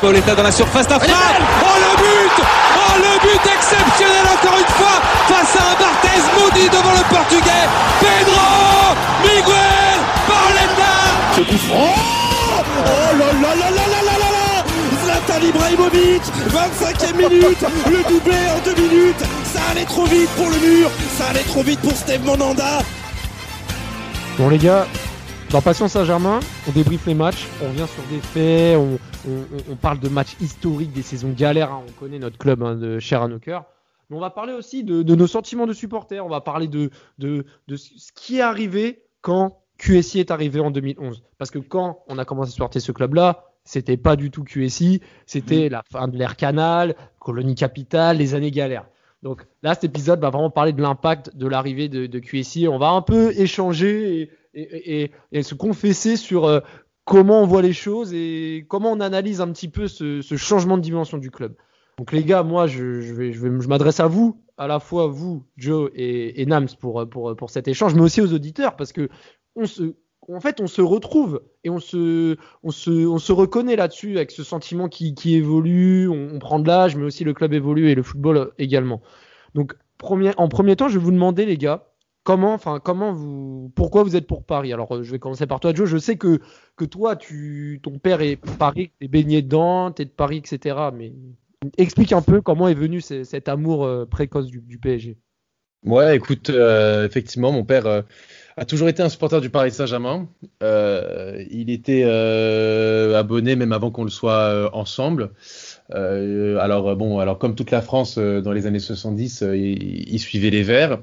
Pauletta dans la surface, la frappe. Oh le but. Oh le but exceptionnel encore une fois face à un Barthez maudit devant le portugais. Pedro Miguel Pauletta Ce coup franc. Oh là là là là là là là là Zlatan Ibrahimovic 25e minute. Le doublé en deux minutes allait trop vite pour le mur Ça allait trop vite pour Steve Monanda Bon les gars, dans Passion Saint-Germain, on débriefe les matchs, on revient sur des faits, on, on- on parle de matchs historiques, des saisons galères, hein, on connaît notre club hein, de cher à nos cœurs. Mais on va parler aussi de, de nos sentiments de supporters, on va parler de, de, de ce qui est arrivé quand QSI est arrivé en 2011. Parce que quand on a commencé à supporter ce club-là, c'était pas du tout QSI, c'était la fin de l'ère Canal, colonie capitale, les années galères. Donc là, cet épisode va vraiment parler de l'impact de l'arrivée de, QSI. On va un peu échanger et, se confesser sur euh, comment on voit les choses et comment on analyse un petit peu ce, changement de dimension du club. Donc les gars, moi, je, vais, je vais, je m'adresse à vous, à la fois vous, Joe et, et Nams pour, pour, pour cet échange, mais aussi aux auditeurs parce que on se, en fait, on se retrouve et on se, on se, on se reconnaît là-dessus avec ce sentiment qui, évolue. On, prend de l'âge, mais aussi le club évolue et le football également. Donc, en premier temps, je vais vous demander, les gars, comment, enfin, comment vous, pourquoi vous êtes pour Paris? Alors, euh, je vais commencer par toi, Joe. Je sais que, que toi, tu, ton père est Paris, t'es baigné dedans, t'es de Paris, etc. Mais explique un peu comment est venu ce- cet amour euh, précoce du, PSG. Ouais, écoute, euh, effectivement, mon père a toujours été un supporter du Paris Saint-Germain. Euh, il était euh, abonné même avant qu'on le soit euh, ensemble. Euh, alors euh, bon, alors comme toute la France euh, dans les années 70, euh, il, il suivait les Verts.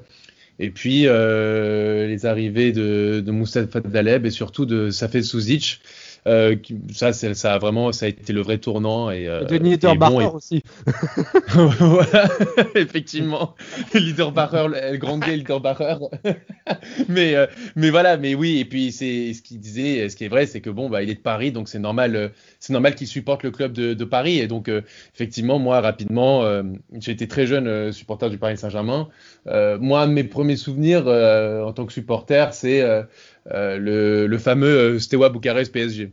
Et puis les arrivées de, de Moustapha Daleb et surtout de Safet Suzic, euh, ça, ça a vraiment, ça a été le vrai tournant. Et, euh, Denis et bon, Niederbacher et- aussi. voilà, effectivement, Liederbacher, le grand gay Liederbacher. mais, euh, mais voilà, mais oui, et puis c'est ce qu'il disait, ce qui est vrai, c'est que bon, bah, il est de Paris, donc c'est normal, euh, c'est normal qu'il supporte le club de, de Paris. Et donc, effectivement, moi, rapidement, j'ai été très jeune supporter du Paris Saint-Germain. Moi, mes premiers souvenirs en tant que supporter, c'est euh, le, le fameux euh, Steaua Bucarest PSG.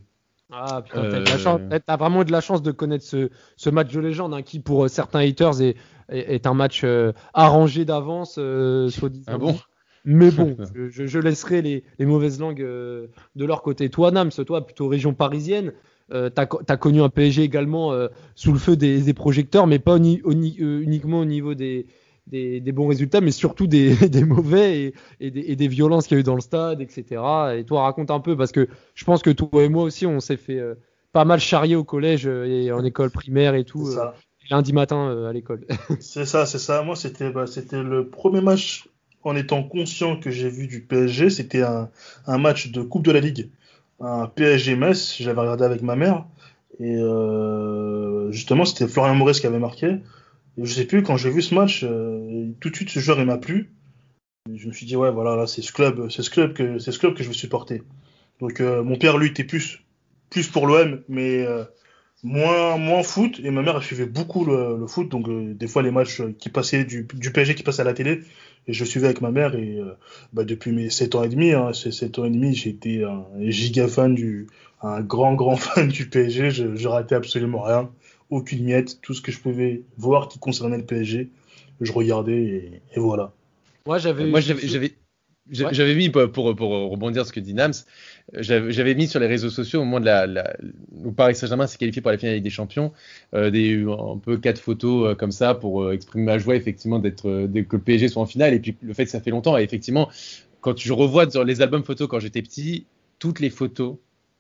Ah putain, t'as, Euh, t'as- vraiment eu de la chance de connaître ce, ce match de légende hein, qui, pour euh, certains haters, est, est, est un match euh, arrangé d'avance, euh, soi-disant. Ah bon? Mais bon, je, laisserai les, les mauvaises langues de leur côté. Toi, Nams, toi, plutôt région parisienne, euh, t'as, co- t'as connu un PSG également euh, sous le feu des, des projecteurs, mais pas uni- uni- uniquement au niveau des, des, des bons résultats, mais surtout des, des mauvais et, et des, et des violences qu'il y a eu dans le stade, etc. Et toi, raconte un peu, parce que je pense que toi et moi aussi, on s'est fait euh, pas mal charrier au collège euh, et en école primaire et tout, euh, lundi matin euh, à l'école. C'est ça, c'est ça. Moi, c'était bah, le premier match en étant conscient que j'ai vu du PSG. C'était un, un match de Coupe de la Ligue, un PSG Metz. J'avais regardé avec ma mère. Et justement, c'était Florian Maurice qui avait marqué. Je sais plus, quand j'ai vu ce match, euh, tout de suite, ce joueur, il m'a plu. Je me suis dit, ouais, voilà, là, c'est ce club, c'est ce club que, c'est ce club que je veux supporter. Donc, euh, mon père, lui, était plus, plus pour l'OM, mais euh, moins, moins foot. Et ma mère, elle suivait beaucoup le, foot. Donc, des fois, les matchs qui passaient du, du PSG qui passaient à la télé, et je suivais avec ma mère. Et bah, depuis mes 7 ans et demi, hein, ces 7 ans et demi, été un giga fan du, un grand, grand fan du PSG. Je, je ratais absolument rien. Aucune miette. Tout ce que je pouvais voir qui concernait le PSG, je regardais et, et voilà. Moi, j'avais. Moi, j'avais, j'avais, Ouais. mis pour, pour, pour rebondir sur ce que dit Nams, j'avais, mis sur les réseaux sociaux au moment de la, la où Paris Saint-Germain s'est qualifié pour la finale des Champions, euh, des un peu quatre photos euh, comme ça pour euh, exprimer ma joie effectivement d'être euh, de- que le PSG soit en finale et puis le fait que ça fait longtemps et effectivement quand je revois sur les albums photos quand j'étais petit, toutes les photos,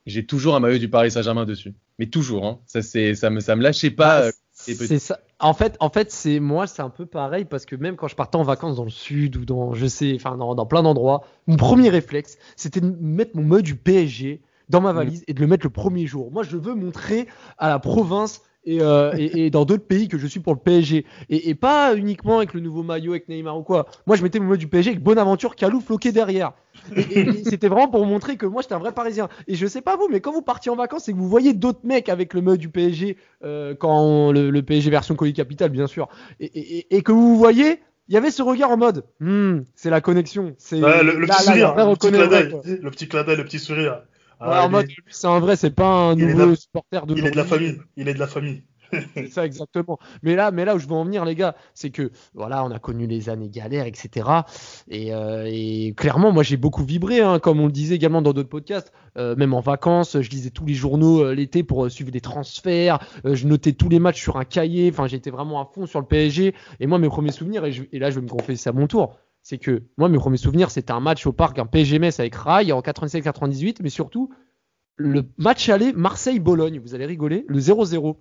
j'ai toujours un maillot du Paris Saint-Germain dessus, mais toujours, hein. ça ça me ça me lâchait pas. euh. C'est ça. En fait, en fait, c'est moi, c'est un peu pareil parce que même quand je partais en vacances dans le sud ou dans, je sais, enfin dans, dans plein d'endroits, mon premier réflexe, c'était de mettre mon maillot du PSG dans ma valise et de le mettre le premier jour. Moi, je veux montrer à la province et, euh, et, et dans d'autres pays que je suis pour le PSG et, et pas uniquement avec le nouveau maillot avec Neymar ou quoi. Moi, je mettais mon maillot du PSG avec Bonaventure, Calou floqué derrière. Et, c'était vraiment pour montrer que moi j'étais un vrai Parisien. Et je sais pas vous, mais quand vous partiez en vacances et que vous voyez d'autres mecs avec le maillot du PSG, euh, quand on- le, le PSG version colis capital bien sûr, et, que vous voyez il y avait ce regard en mode, hmm, c'est la connexion. C'est Ouais, le, le petit là, sourire, là, le petit le le d'œil, le petit sourire. Ouais, Ah, en il, mode, est, lui, c'est un vrai, c'est pas un nouveau supporter de il est de la famille. Il est de la famille. C'est ça exactement. Mais là, mais là où je veux en venir, les gars, c'est que voilà, on a connu les années galères, etc. Et, euh, et clairement, moi, j'ai beaucoup vibré, hein, comme on le disait également dans d'autres podcasts, euh, même en vacances, je lisais tous les journaux euh, l'été pour euh, suivre des transferts. euh, je notais tous les matchs sur un cahier. Enfin, j'étais vraiment à fond sur le PSG. Et moi, mes premiers souvenirs, et, je- et là, je vais me confesser à mon tour. C'est que moi, mes premiers souvenirs, c'était un match au parc, un Metz avec Rai en 97-98, mais surtout le match aller Marseille-Bologne. Vous allez rigoler, le 0-0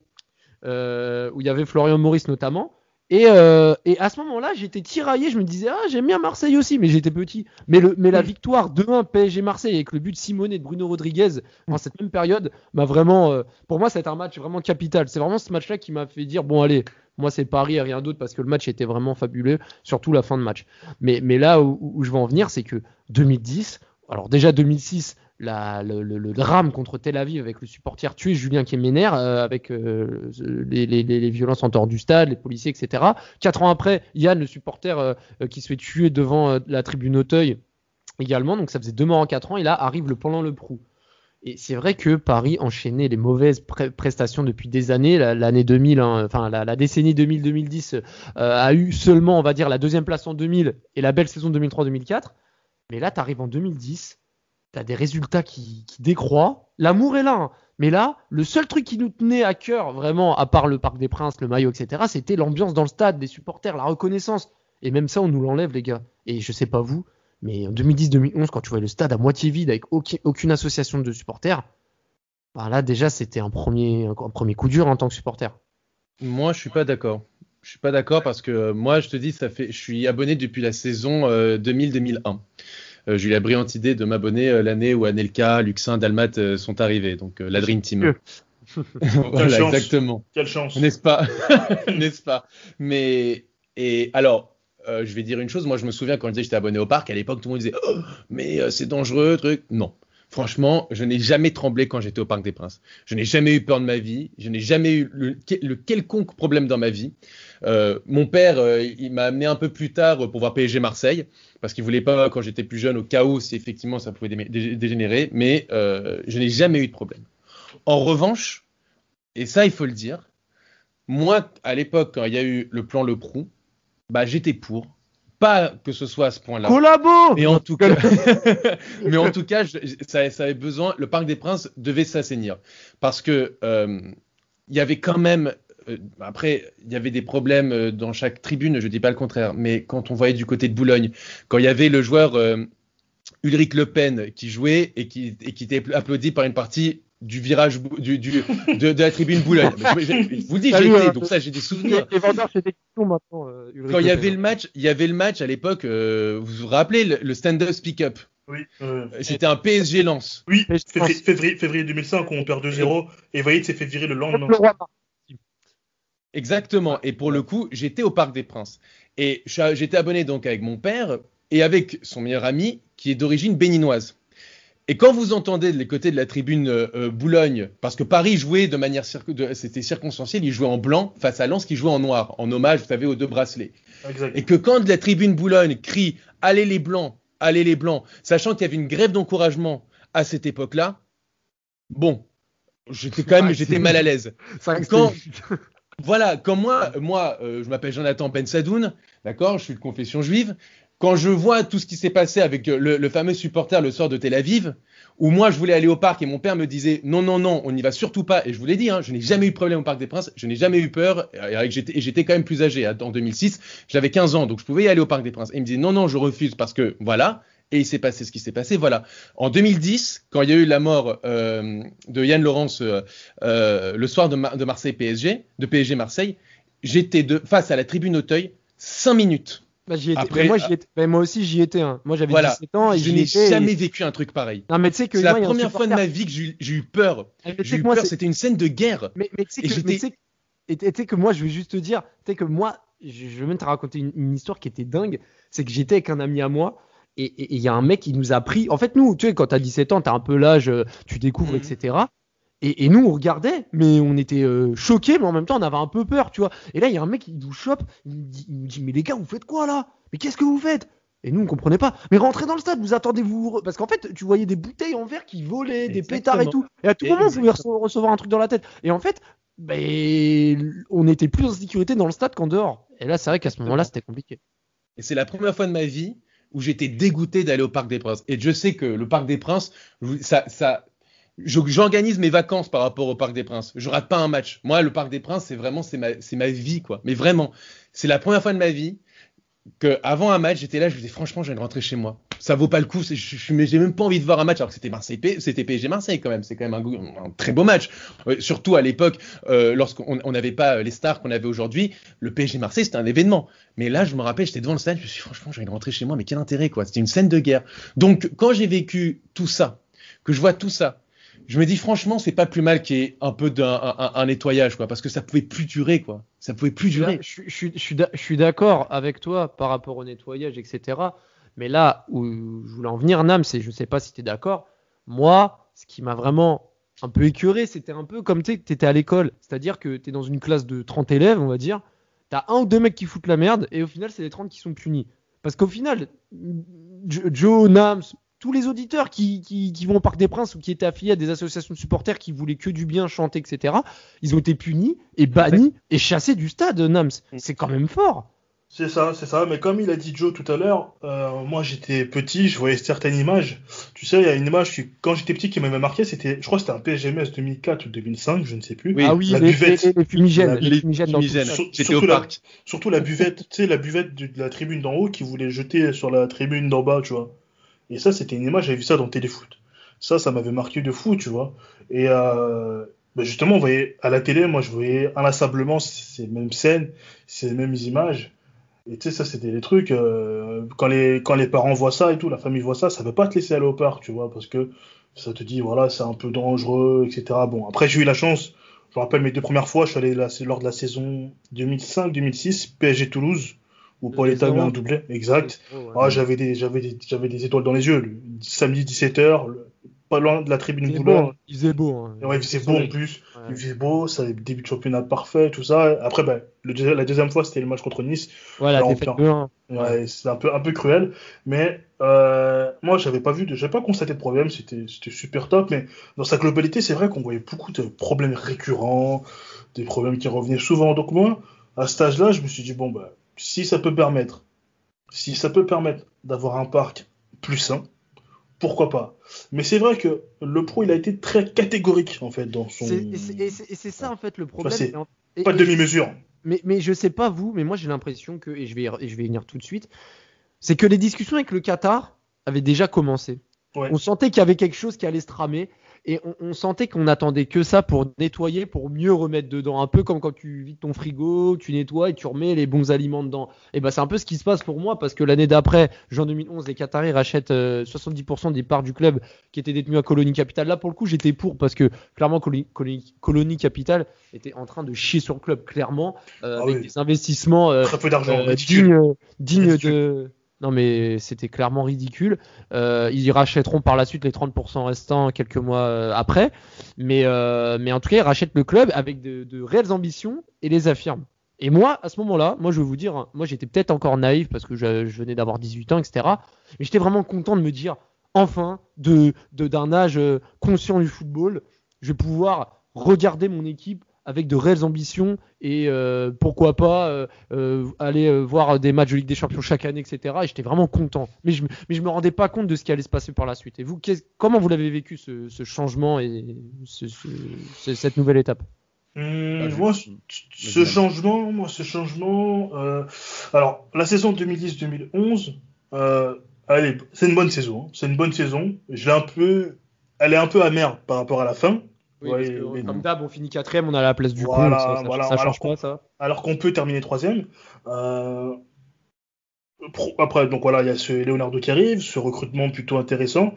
euh, où il y avait Florian Maurice notamment. Et, euh, et à ce moment-là, j'étais tiraillé. Je me disais, ah, j'aime bien Marseille aussi, mais j'étais petit. Mais, le, mais la victoire 2-1 PSG Marseille avec le but de Simone et de Bruno Rodriguez en cette même période m'a vraiment. euh, pour moi, c'est un match vraiment capital. C'est vraiment ce match-là qui m'a fait dire, bon, allez, moi, c'est Paris et rien d'autre parce que le match était vraiment fabuleux, surtout la fin de match. Mais, là où, je veux en venir, c'est que 2010, alors déjà 2006, la- le, drame contre Tel Aviv avec le supporter tué Julien Kemener, euh, avec euh, les, violences en dehors du stade, les policiers, etc. Quatre ans après, Yann, le supporter euh, qui se fait tuer devant la tribune Auteuil également, donc ça faisait deux morts en quatre ans, et là arrive le pendant le Prou. Et c'est vrai que Paris enchaînait les mauvaises prestations depuis des années. La- L'année 2000, hein, enfin la, décennie 2000-2010 euh, a eu seulement, on va dire, la deuxième place en 2000 et la belle saison 2003-2004. Mais là, tu arrives en 2010, tu as des résultats qui, qui décroîent. L'amour est là. hein. Mais là, le seul truc qui nous tenait à cœur, vraiment, à part le Parc des Princes, le maillot, etc., c'était l'ambiance dans le stade, des supporters, la reconnaissance. Et même ça, on nous l'enlève, les gars. Et je sais pas vous, mais en 2010-2011, quand tu vois le stade à moitié vide avec aucun- aucune association de supporters, bah là, déjà, c'était un premier, un premier coup dur en tant que supporter. Moi, je suis pas d'accord. Je suis pas d'accord parce que euh, moi, je te dis, ça fait, je suis abonné depuis la saison euh, 2000-2001. Euh, J'ai eu la brillante idée de m'abonner euh, l'année où Anelka, Luxin, Dalmat euh, sont arrivés, donc euh, la Dream Team. voilà, chance. exactement. Quelle chance. N'est-ce pas? N'est-ce pas? Mais et alors, euh, je vais dire une chose. Moi, je me souviens quand je disais j'étais abonné au parc à l'époque, tout le monde disait oh, mais euh, c'est dangereux, truc. Non. Franchement, je n'ai jamais tremblé quand j'étais au Parc des Princes. Je n'ai jamais eu peur de ma vie. Je n'ai jamais eu le, quelconque problème dans ma vie. Euh, mon père, il m'a amené un peu plus tard pour voir PSG Marseille parce qu'il voulait pas, quand j'étais plus jeune, au où si effectivement ça pouvait dé- dé- dégénérer. Mais je n'ai jamais eu de problème. En revanche, et ça il faut le dire, moi à l'époque quand il y a eu le plan Le Prou, bah j'étais pour. Pas que ce soit à ce point-là. Collabo Mais en tout cas, mais en tout cas, je- ça, ça avait besoin. Le Parc des Princes devait s'assainir parce que euh, il y avait quand même. euh, après, il y avait des problèmes euh, dans chaque tribune. Je dis pas le contraire, mais quand on voyait du côté de Boulogne, quand il y avait le joueur Ulrich Le Pen qui jouait et qui, et qui était applaudi par une partie du virage du, du- de, de la tribune Boulogne. Je, je- je vous le dis, j'ai été, euh, donc ça j'ai des souvenirs. est vendeur chez Decathlon maintenant. euh, Quand il y avait le match, il y avait le match à l'époque. euh, vous vous rappelez le, le stand-up speak-up Oui, euh, C'était un PSG Lens. oui février, février, février 2005, on perd 2-0 et Vaïd s'est fait virer le lendemain. Exactement. Et pour le coup, j'étais au Parc des Princes. Et j'étais abonné donc avec mon père et avec son meilleur ami qui est d'origine béninoise. Et quand vous entendez les côtés de la tribune euh, euh, Boulogne, parce que Paris jouait de manière de- c'était circonstanciel, il jouait en blanc face à Lens qui jouait en noir, en hommage, vous savez, aux deux bracelets. Et que quand la tribune Boulogne crie Allez les blancs, allez les blancs, sachant qu'il y avait une grève d'encouragement à cette époque-là, bon, j'étais quand même j'étais mal à l'aise. Quand- Voilà, comme moi, moi, euh, je m'appelle Jonathan Ben Sadoun, d'accord, je suis de confession juive. Quand je vois tout ce qui s'est passé avec euh, le, fameux supporter le soir de Tel Aviv, où moi je voulais aller au parc et mon père me disait non, non, non, on n'y va surtout pas. Et je vous l'ai dit, hein, je n'ai jamais eu de problème au Parc des Princes, je n'ai jamais eu peur. Et j'étais quand même plus âgé. hein, En 2006, j'avais 15 ans, donc je pouvais y aller au Parc des Princes. Et il me disait non, non, je refuse parce que voilà. Et il s'est passé ce qui s'est passé, voilà. En 2010, quand il y a eu la mort euh, de Yann Laurence euh, le soir de, Mar- de Marseille PSG, de PSG Marseille, j'étais face à la tribune Auteuil 5 minutes. Bah, j'y étais. Après- Mais moi, j'y étais. mais moi aussi, j'y étais. hein. Moi, j'avais Voilà. 17 ans et je n'ai et- jamais vécu un truc pareil. Non, mais tu sais que C'est la première fois de ma vie que j'ai eu- peur. J'ai eu moi, peur, c'est- c'était une scène de guerre. Mais, mais tu sais que, moi, je vais juste te dire, tu sais que moi, je, vais même te raconter une, une histoire qui était dingue. C'est que j'étais avec un ami à moi et il y a un mec qui nous a pris. En fait, nous, tu sais, quand t'as 17 ans, t'as un peu l'âge, euh, tu découvres, Mhm. etc. Et, nous, on regardait, mais on était euh, choqués, mais en même temps, on avait un peu peur, tu vois. Et là, il y a un mec qui nous chope, il nous, dit, il nous dit Mais les gars, vous faites quoi là? Mais qu'est-ce que vous faites? Et nous, on comprenait pas. Mais rentrez dans le stade, vous attendez-vous. Parce qu'en fait, tu voyais des bouteilles en verre qui volaient, des pétards et tout. Et à tout moment, vous pouvez recevoir un truc dans la tête. Et en fait, ben, on était plus en sécurité dans le stade qu'en dehors. Et là, c'est vrai qu'à ce moment-là, c'était compliqué. Et c'est la première fois de ma vie où j'étais dégoûté d'aller au Parc des Princes. Et je sais que le Parc des Princes, ça, ça, j'organise mes vacances par rapport au Parc des Princes. Je rate pas un match. Moi, le Parc des Princes, c'est vraiment, c'est ma, ma vie, quoi. Mais vraiment, c'est la première fois de ma vie que avant un match, j'étais là, je me disais franchement, je viens de rentrer chez moi. Ça vaut pas le coup. Je, j'ai même pas envie de voir un match alors que c'était Marseille, c'était PSG Marseille quand même. C'est quand même un, très beau match. surtout à l'époque, euh, lorsqu'on n'avait pas les stars qu'on avait aujourd'hui, le PSG Marseille c'était un événement. Mais là, je me rappelle, j'étais devant le stade, je me suis dit, franchement, je viens de rentrer chez moi, mais quel intérêt quoi. C'était une scène de guerre. Donc quand j'ai vécu tout ça, que je vois tout ça, je me dis franchement, c'est pas plus mal qu'il y ait un peu d'un un, nettoyage, quoi, parce que ça pouvait plus durer, quoi. Ça pouvait plus durer. Je, je, je, suis d'accord avec toi par rapport au nettoyage, etc. Mais là où je voulais en venir, Nam, c'est, je sais pas si tu es d'accord. Moi, ce qui m'a vraiment un peu écœuré, c'était un peu comme tu étais à l'école. C'est-à-dire que tu es dans une classe de 30 élèves, on va dire. Tu as un ou deux mecs qui foutent la merde, et au final, c'est les 30 qui sont punis. Parce qu'au final, Joe, Nams, tous les auditeurs qui, qui, vont au Parc des Princes ou qui étaient affiliés à des associations de supporters qui voulaient que du bien chanter, etc., ils ont été punis et bannis et chassés du stade, Nams. Mm. C'est quand même fort. C'est ça, c'est ça. Mais comme il a dit Joe tout à l'heure, euh, moi j'étais petit, je voyais certaines images. Tu sais, il y a une image qui, quand j'étais petit qui m'avait marqué, c'était, je crois que c'était un PSGMS 2004 ou 2005, je ne sais plus. ah oui, la les, buvette. Les, fumigènes. Les, fumigènes, surtout, au parc. surtout la buvette, tu sais, la buvette de, la tribune d'en haut qui voulait jeter sur la tribune d'en bas, tu vois. Et ça, c'était une image, j'avais vu ça dans Téléfoot. Ça, ça m'avait marqué de fou, tu vois. Et euh, ben justement, on voyait à la télé, moi, je voyais inlassablement ces mêmes scènes, ces mêmes images. Et tu sais, ça, c'était des trucs. Euh, quand, les, quand les parents voient ça et tout, la famille voit ça, ça ne veut pas te laisser aller au parc, tu vois, parce que ça te dit, voilà, c'est un peu dangereux, etc. Bon, après, j'ai eu la chance. Je me rappelle mes deux premières fois, je suis allé lors de la saison 2005-2006, PSG Toulouse où Paul État a un doublé, exact. Ah, j'avais des, j'avais des, j'avais des étoiles dans les yeux. Le samedi 17h, pas loin de la tribune Boulogne. Il faisait beau. Hein. Ouais, il faisait beau en plus. Il faisait beau, ça début de championnat parfait, tout ça. Après, ben, le, la deuxième fois, c'était le match contre Nice. Voilà, Ouais, c'est un peu, un peu cruel. Mais euh, moi, j'avais pas vu, de, j'avais pas constaté de problème. C'était, c'était super top. Mais dans sa globalité, c'est vrai qu'on voyait beaucoup de problèmes récurrents, des problèmes qui revenaient souvent. Donc moi, à cet âge-là, je me suis dit bon bah si ça peut permettre, si ça peut permettre d'avoir un parc plus sain, pourquoi pas. Mais c'est vrai que le pro, il a été très catégorique en fait dans son. Et c'est ça en fait le problème. pas de demi-mesure. Mais, mais je sais pas vous, mais moi j'ai l'impression que, et je vais, et je vais y venir tout de suite, c'est que les discussions avec le Qatar avaient déjà commencé. On sentait qu'il y avait quelque chose qui allait se tramer et on, sentait qu'on attendait que ça pour nettoyer, pour mieux remettre dedans. Un peu comme quand tu vides ton frigo, tu nettoies et tu remets les bons aliments dedans. Et ben c'est un peu ce qui se passe pour moi parce que l'année d'après, juin 2011, les Qataris rachètent 70% euh, des parts du club qui étaient détenues à Colonie Capital. Là pour le coup, j'étais pour parce que clairement Colonie, Capital était en train de chier sur le club clairement euh, ah avec des investissements euh, Très peu d'argent, dignes de non, mais c'était clairement ridicule. Euh, ils rachèteront par la suite les 30% restants quelques mois euh, après. Mais, euh, mais en tout cas, ils rachètent le club avec de, réelles ambitions et les affirment. Et moi, à ce moment-là, moi, je vais vous dire, moi, j'étais peut-être encore naïf parce que je, venais d'avoir 18 ans, etc. Mais j'étais vraiment content de me dire, enfin, de d'un âge conscient du football, je vais pouvoir regarder mon équipe avec de réelles ambitions et euh, pourquoi pas euh, euh, aller voir des matchs de Ligue des Champions chaque année, etc. Et j'étais vraiment content. Mais je, mais je me rendais pas compte de ce qui allait se passer par la suite. Et vous, comment vous l'avez vécu ce, changement et cette nouvelle étape? Mmh, moi, ce changement, moi, ce changement, alors la saison 2010-2011, allez, c'est une bonne saison. Hein. C'est une bonne saison. Je un peu, elle est un peu amère par rapport à la fin comme d'hab, on finit quatrième, on a la place du voilà, ça, change pas ça. Alors qu'on peut terminer troisième. Euh, après, donc voilà, il y a ce Leonardo qui arrive, ce recrutement plutôt intéressant.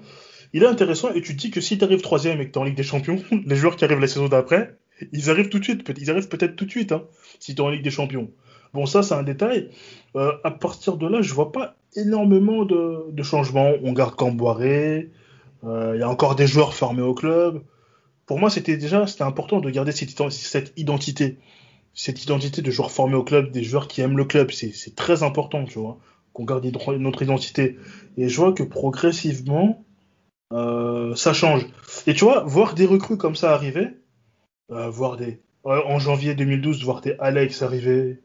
Il est intéressant et tu te dis que si tu arrives troisième et que tu es en Ligue des Champions, les joueurs qui arrivent la saison d'après, ils arrivent tout de suite. Ils arrivent peut-être tout de suite hein, si tu es en Ligue des Champions. Bon, ça, c'est un détail. Euh, à partir de là, je vois pas énormément de, changements. On garde Camboiré. Euh, il y a encore des joueurs formés au club pour moi, c'était déjà c'était important de garder cette, identité. Cette identité de joueurs formés au club, des joueurs qui aiment le club. C'est très important, tu vois, qu'on garde notre identité. Et je vois que progressivement, euh, ça change. Et tu vois, voir des recrues comme ça arriver, euh, voir des. En janvier 2012, voir des Alex arriver,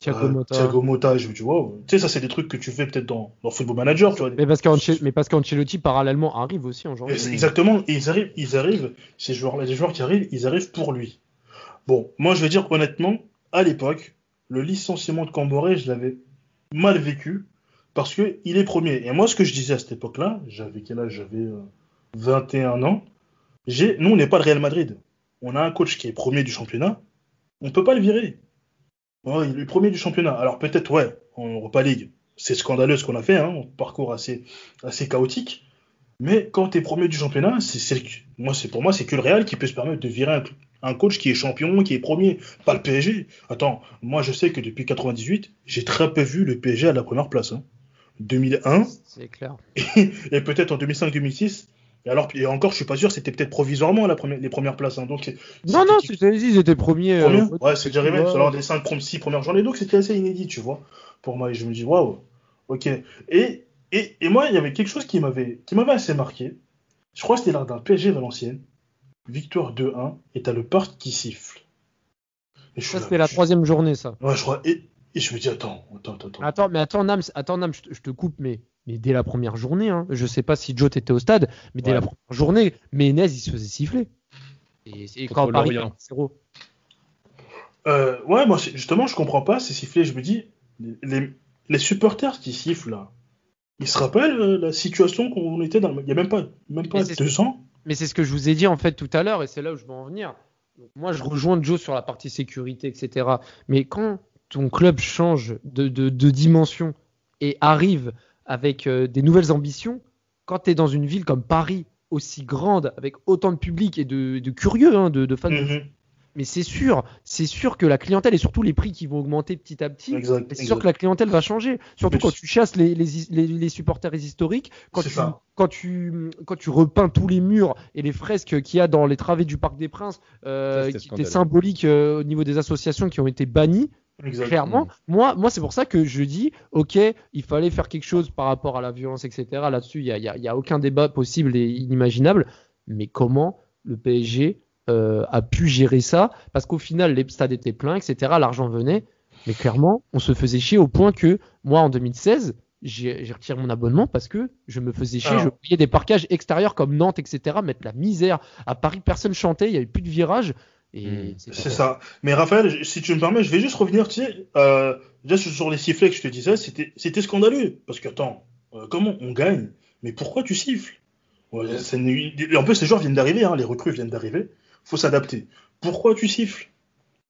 Thiago euh, Motta. Thiago Motta, je me dis, wow. Tu sais, ça, c'est des trucs que tu fais peut-être dans, dans Football Manager, tu vois. Mais parce qu'Ancelotti, parallèlement, arrive aussi en janvier. Exactement, et ils arrivent, ils arrivent, ces joueurs-là, les joueurs qui arrivent, ils arrivent pour lui. Bon, moi, je vais dire honnêtement, à l'époque, le licenciement de Camboré, je l'avais mal vécu parce que il est premier. Et moi, ce que je disais à cette époque-là, j'avais quel âge? J'avais euh, 21 ans. J'ai, nous, on n'est pas le Real Madrid. On a un coach qui est premier du championnat. On peut pas le virer. Ouais, il est premier du championnat. Alors peut-être, ouais, en Europa League, c'est scandaleux ce qu'on a fait, hein, un parcours assez, assez chaotique. Mais quand tu es premier du championnat, c'est, moi, c'est, pour moi, c'est que le Real qui peut se permettre de virer un, un coach qui est champion, qui est premier, pas le PSG. Attends, moi je sais que depuis 98, j'ai très peu vu le PSG à la première place. hein. 2001, C'est clair. et peut-être en 2005-2006. Et alors, et encore, je suis pas sûr, c'était peut-être provisoirement la première, les premières places. hein. Donc, c'est- Non, non, c'était- c'était ils étaient premiers. Premier euh, ouais, c'est déjà arrivé. C'est lors des 5 6 premières journées. Donc, c'était assez inédit, tu vois, pour moi. Et je me dis, waouh, ok. Et, et, et moi, il y avait quelque chose qui m'avait assez marqué. Je crois que c'était lors d'un PSG Valenciennes. Victoire 2-1. Et t'as le parc qui siffle. Et Ça, c'était la je- troisième journée, ça. Ouais, je crois. Et, et je me dis, attends, attends, attends. attends. Mais attends, Nams, attends, Nams, je te coupe, mais, mais dès la première journée, hein, je sais pas si Joe t'étais au stade, mais dès Ouais. la première journée, Menez, il se faisait siffler. Et, et quand Paris. 0 Euh, ouais, moi, justement, je comprends pas ces sifflets. Je me dis, les, supporters qui sifflent là, ils se rappellent euh, la situation qu'on était dans. le- Il y a même pas, même pas Mais c'est- deux ans. Mais c'est ce que je vous ai dit en fait tout à l'heure, et c'est là où je veux en venir. Donc, moi, je rejoins Joe sur la partie sécurité, etc. Mais quand ton club change de, de- de dimension et arrive avec euh, des nouvelles ambitions, quand tu es dans une ville comme Paris, aussi grande, avec autant de public et de, de curieux, hein, de, de fans, de- Mhm. mais c'est sûr, c'est sûr que la clientèle et surtout les prix qui vont augmenter petit à petit, c'est exact. sûr que la clientèle va changer. Surtout Mais quand tu chasses les, les, les, les supporters historiques, quand tu, ça. quand, tu, quand tu repeins tous les murs et les fresques qu'il y a dans les travées du Parc des Princes, euh, Ça, qui étaient symboliques euh, au niveau des associations qui ont été bannies, Clairement, moi, moi c'est pour ça que je dis, ok, il fallait faire quelque chose par rapport à la violence, etc. Là-dessus, il n'y a, y a- il y a aucun débat possible et inimaginable. Mais comment le PSG euh, a pu gérer ça? Parce qu'au final, les stades étaient pleins, etc. L'argent venait. Mais clairement, on se faisait chier au point que moi, en 2016, j'ai j'ai retiré mon abonnement parce que je me faisais chier. Je voyais des parquages extérieurs comme Nantes, etc. mettre la misère. À Paris, personne chantait, il n'y avait plus de virage. Et Mm. C'est ça. Mais Raphaël, si tu me permets, je vais juste revenir, tu sais, euh, déjà sur les sifflets que je te disais, c'était scandaleux. Parce que, attends, euh, comment on gagne? Mais pourquoi tu siffles? Ouais, c'est une- En plus, les joueurs viennent d'arriver, hein, les recrues viennent d'arriver. faut s'adapter. Pourquoi tu siffles?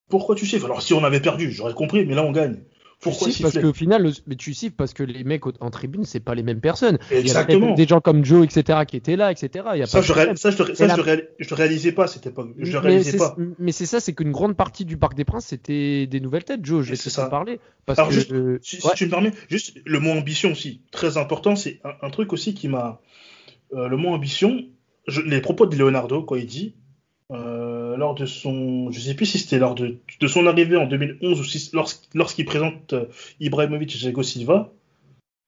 Pourquoi tu siffles? Alors, si on avait perdu, j'aurais compris, mais là, on gagne. Pourquoi tu siffles parce qu'au final, le- mais tu siffles parce que les mecs en tribune, c'est pas les mêmes personnes. Il y Exactement. des gens comme Joe, etc., qui étaient là, etc. Il y a Ça, pas je, ré- ça, je, je je réalisais pas cette époque. Je mais réalisais c'est pas. mais c'est ça, c'est qu'une grande partie du Parc des Princes, c'était des nouvelles têtes, Joe. Je vais ça. parler. Parce Alors, que, juste, euh, Si, tu me permets, juste le mot ambition aussi, très important, c'est un, un truc aussi qui m'a. euh, le mot ambition, les propos de Leonardo, quand il dit, euh, lors de son. Je sais plus si c'était lors de, de son arrivée en 2011 ou si, lorsqu'il présente euh, Ibrahimovic et Diego Silva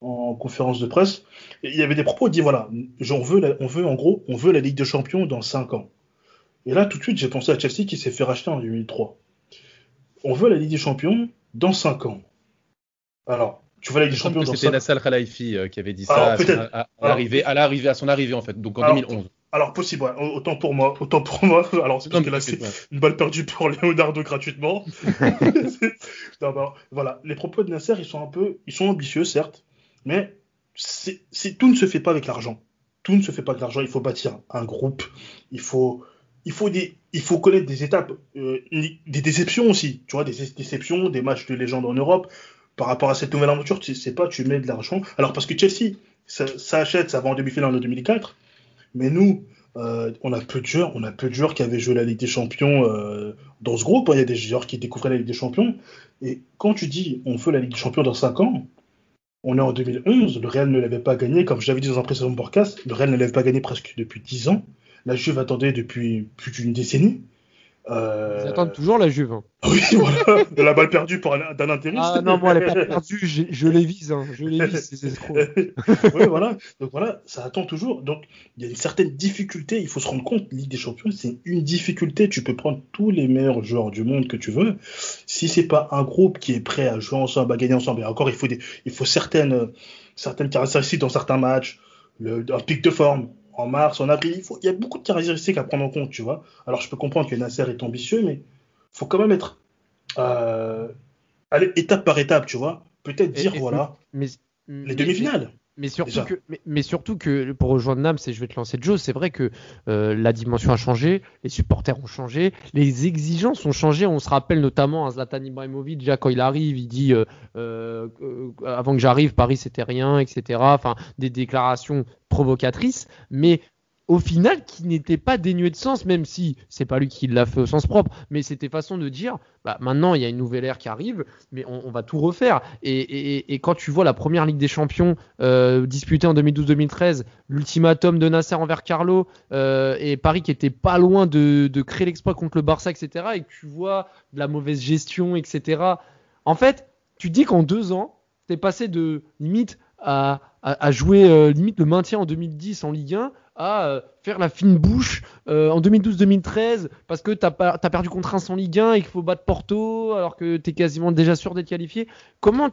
en conférence de presse, il y avait des propos, il dit voilà, on veut, la- on veut en gros, on veut la Ligue des Champions dans 5 ans. Et là, tout de suite, j'ai pensé à Chelsea qui s'est fait racheter en 2003. On veut la Ligue des Champions dans 5 ans. Alors, tu vois la Ligue des Champions dans c'était 5 Nassal Khalifi euh, qui avait dit ça à, son- à- à l'arrivée, à l'arrivée, à son arrivée en fait, donc en Alors, 2011. Alors, possible, ouais. autant pour moi, autant pour moi. Alors, c'est parce que là, c'est une balle perdue pour Leonardo gratuitement. non, bah, voilà, les propos de Nasser, ils sont un peu, ils sont ambitieux, certes, mais c'est- tout ne se fait pas avec l'argent. Tout ne se fait pas avec l'argent. Il faut bâtir un groupe. Il faut, il faut des, il faut connaître des étapes, euh, des déceptions aussi. Tu vois, des déceptions, des matchs de légende en Europe. Par rapport à cette nouvelle aventure, tu sais pas, tu mets de l'argent. Alors parce que Chelsea, ça, ça achète, ça va en demi-finale en 2004. Mais nous, euh, on a peu de joueurs, on a peu de joueurs qui avaient joué la Ligue des Champions euh, dans ce groupe. hein. Il y a des joueurs qui découvraient la Ligue des Champions. Et quand tu dis on veut la Ligue des Champions dans 5 ans, on est en 2011, le Real ne l'avait pas gagné, comme je l'avais dit dans un précédent podcast, le Real ne l'avait pas gagné presque depuis 10 ans. la Juve attendait depuis plus d'une décennie. Euh... Ils attendent toujours la Juve. Hein. Oui, voilà. De la balle perdue pour un, d'un intéressé. Ah non, moi, elle n'est pas perdue. Je, je, les vise. Hein. Je les vise, ces escrocs. oui, voilà. Donc voilà, ça attend toujours. Donc il y a une certaine difficulté. Il faut se rendre compte, Ligue des Champions, c'est une difficulté. Tu peux prendre tous les meilleurs joueurs du monde que tu veux. Si c'est pas un groupe qui est prêt à jouer ensemble, à gagner ensemble, et encore, il faut, des, il faut certaines, certaines caractéristiques dans certains matchs, le, un pic de forme en mars, en avril. Il, faut, il y a beaucoup de caractéristiques à prendre en compte, tu vois. Alors, je peux comprendre que Nasser est ambitieux, mais il faut quand même être. Euh, aller étape par étape, tu vois. Peut-être dire, voilà, mais, les demi-finales. Mais surtout, que, mais, surtout que pour rejoindre Nams, et je vais te lancer Joe, c'est vrai que euh, la dimension a changé, les supporters ont changé, les exigences ont changé. On se rappelle notamment à Zlatan Ibrahimovic, déjà quand il arrive, il dit euh, euh, avant que j'arrive, Paris c'était rien, etc. Enfin, des déclarations provocatrices. Mais au final qui n'était pas dénué de sens, même si c'est pas lui qui l'a fait au sens propre, mais c'était façon de dire bah, maintenant il y a une nouvelle ère qui arrive, mais on, va tout refaire. Et, quand tu vois la première Ligue des Champions euh, disputée en 2012-2013, l'ultimatum de Nasser envers Carlo euh, et Paris qui était pas loin de, créer l'exploit contre le Barça, etc., et que tu vois de la mauvaise gestion, etc., en fait, tu dis qu'en deux ans, tu es passé de limite à, jouer euh, limite le maintien en 2010 en Ligue 1 à euh, faire la fine bouche euh, en 2012-2013 parce que tu as, perdu contre un sans Ligue 1 et qu'il faut battre Porto alors que tu es quasiment déjà sûr d'être qualifié. Comment,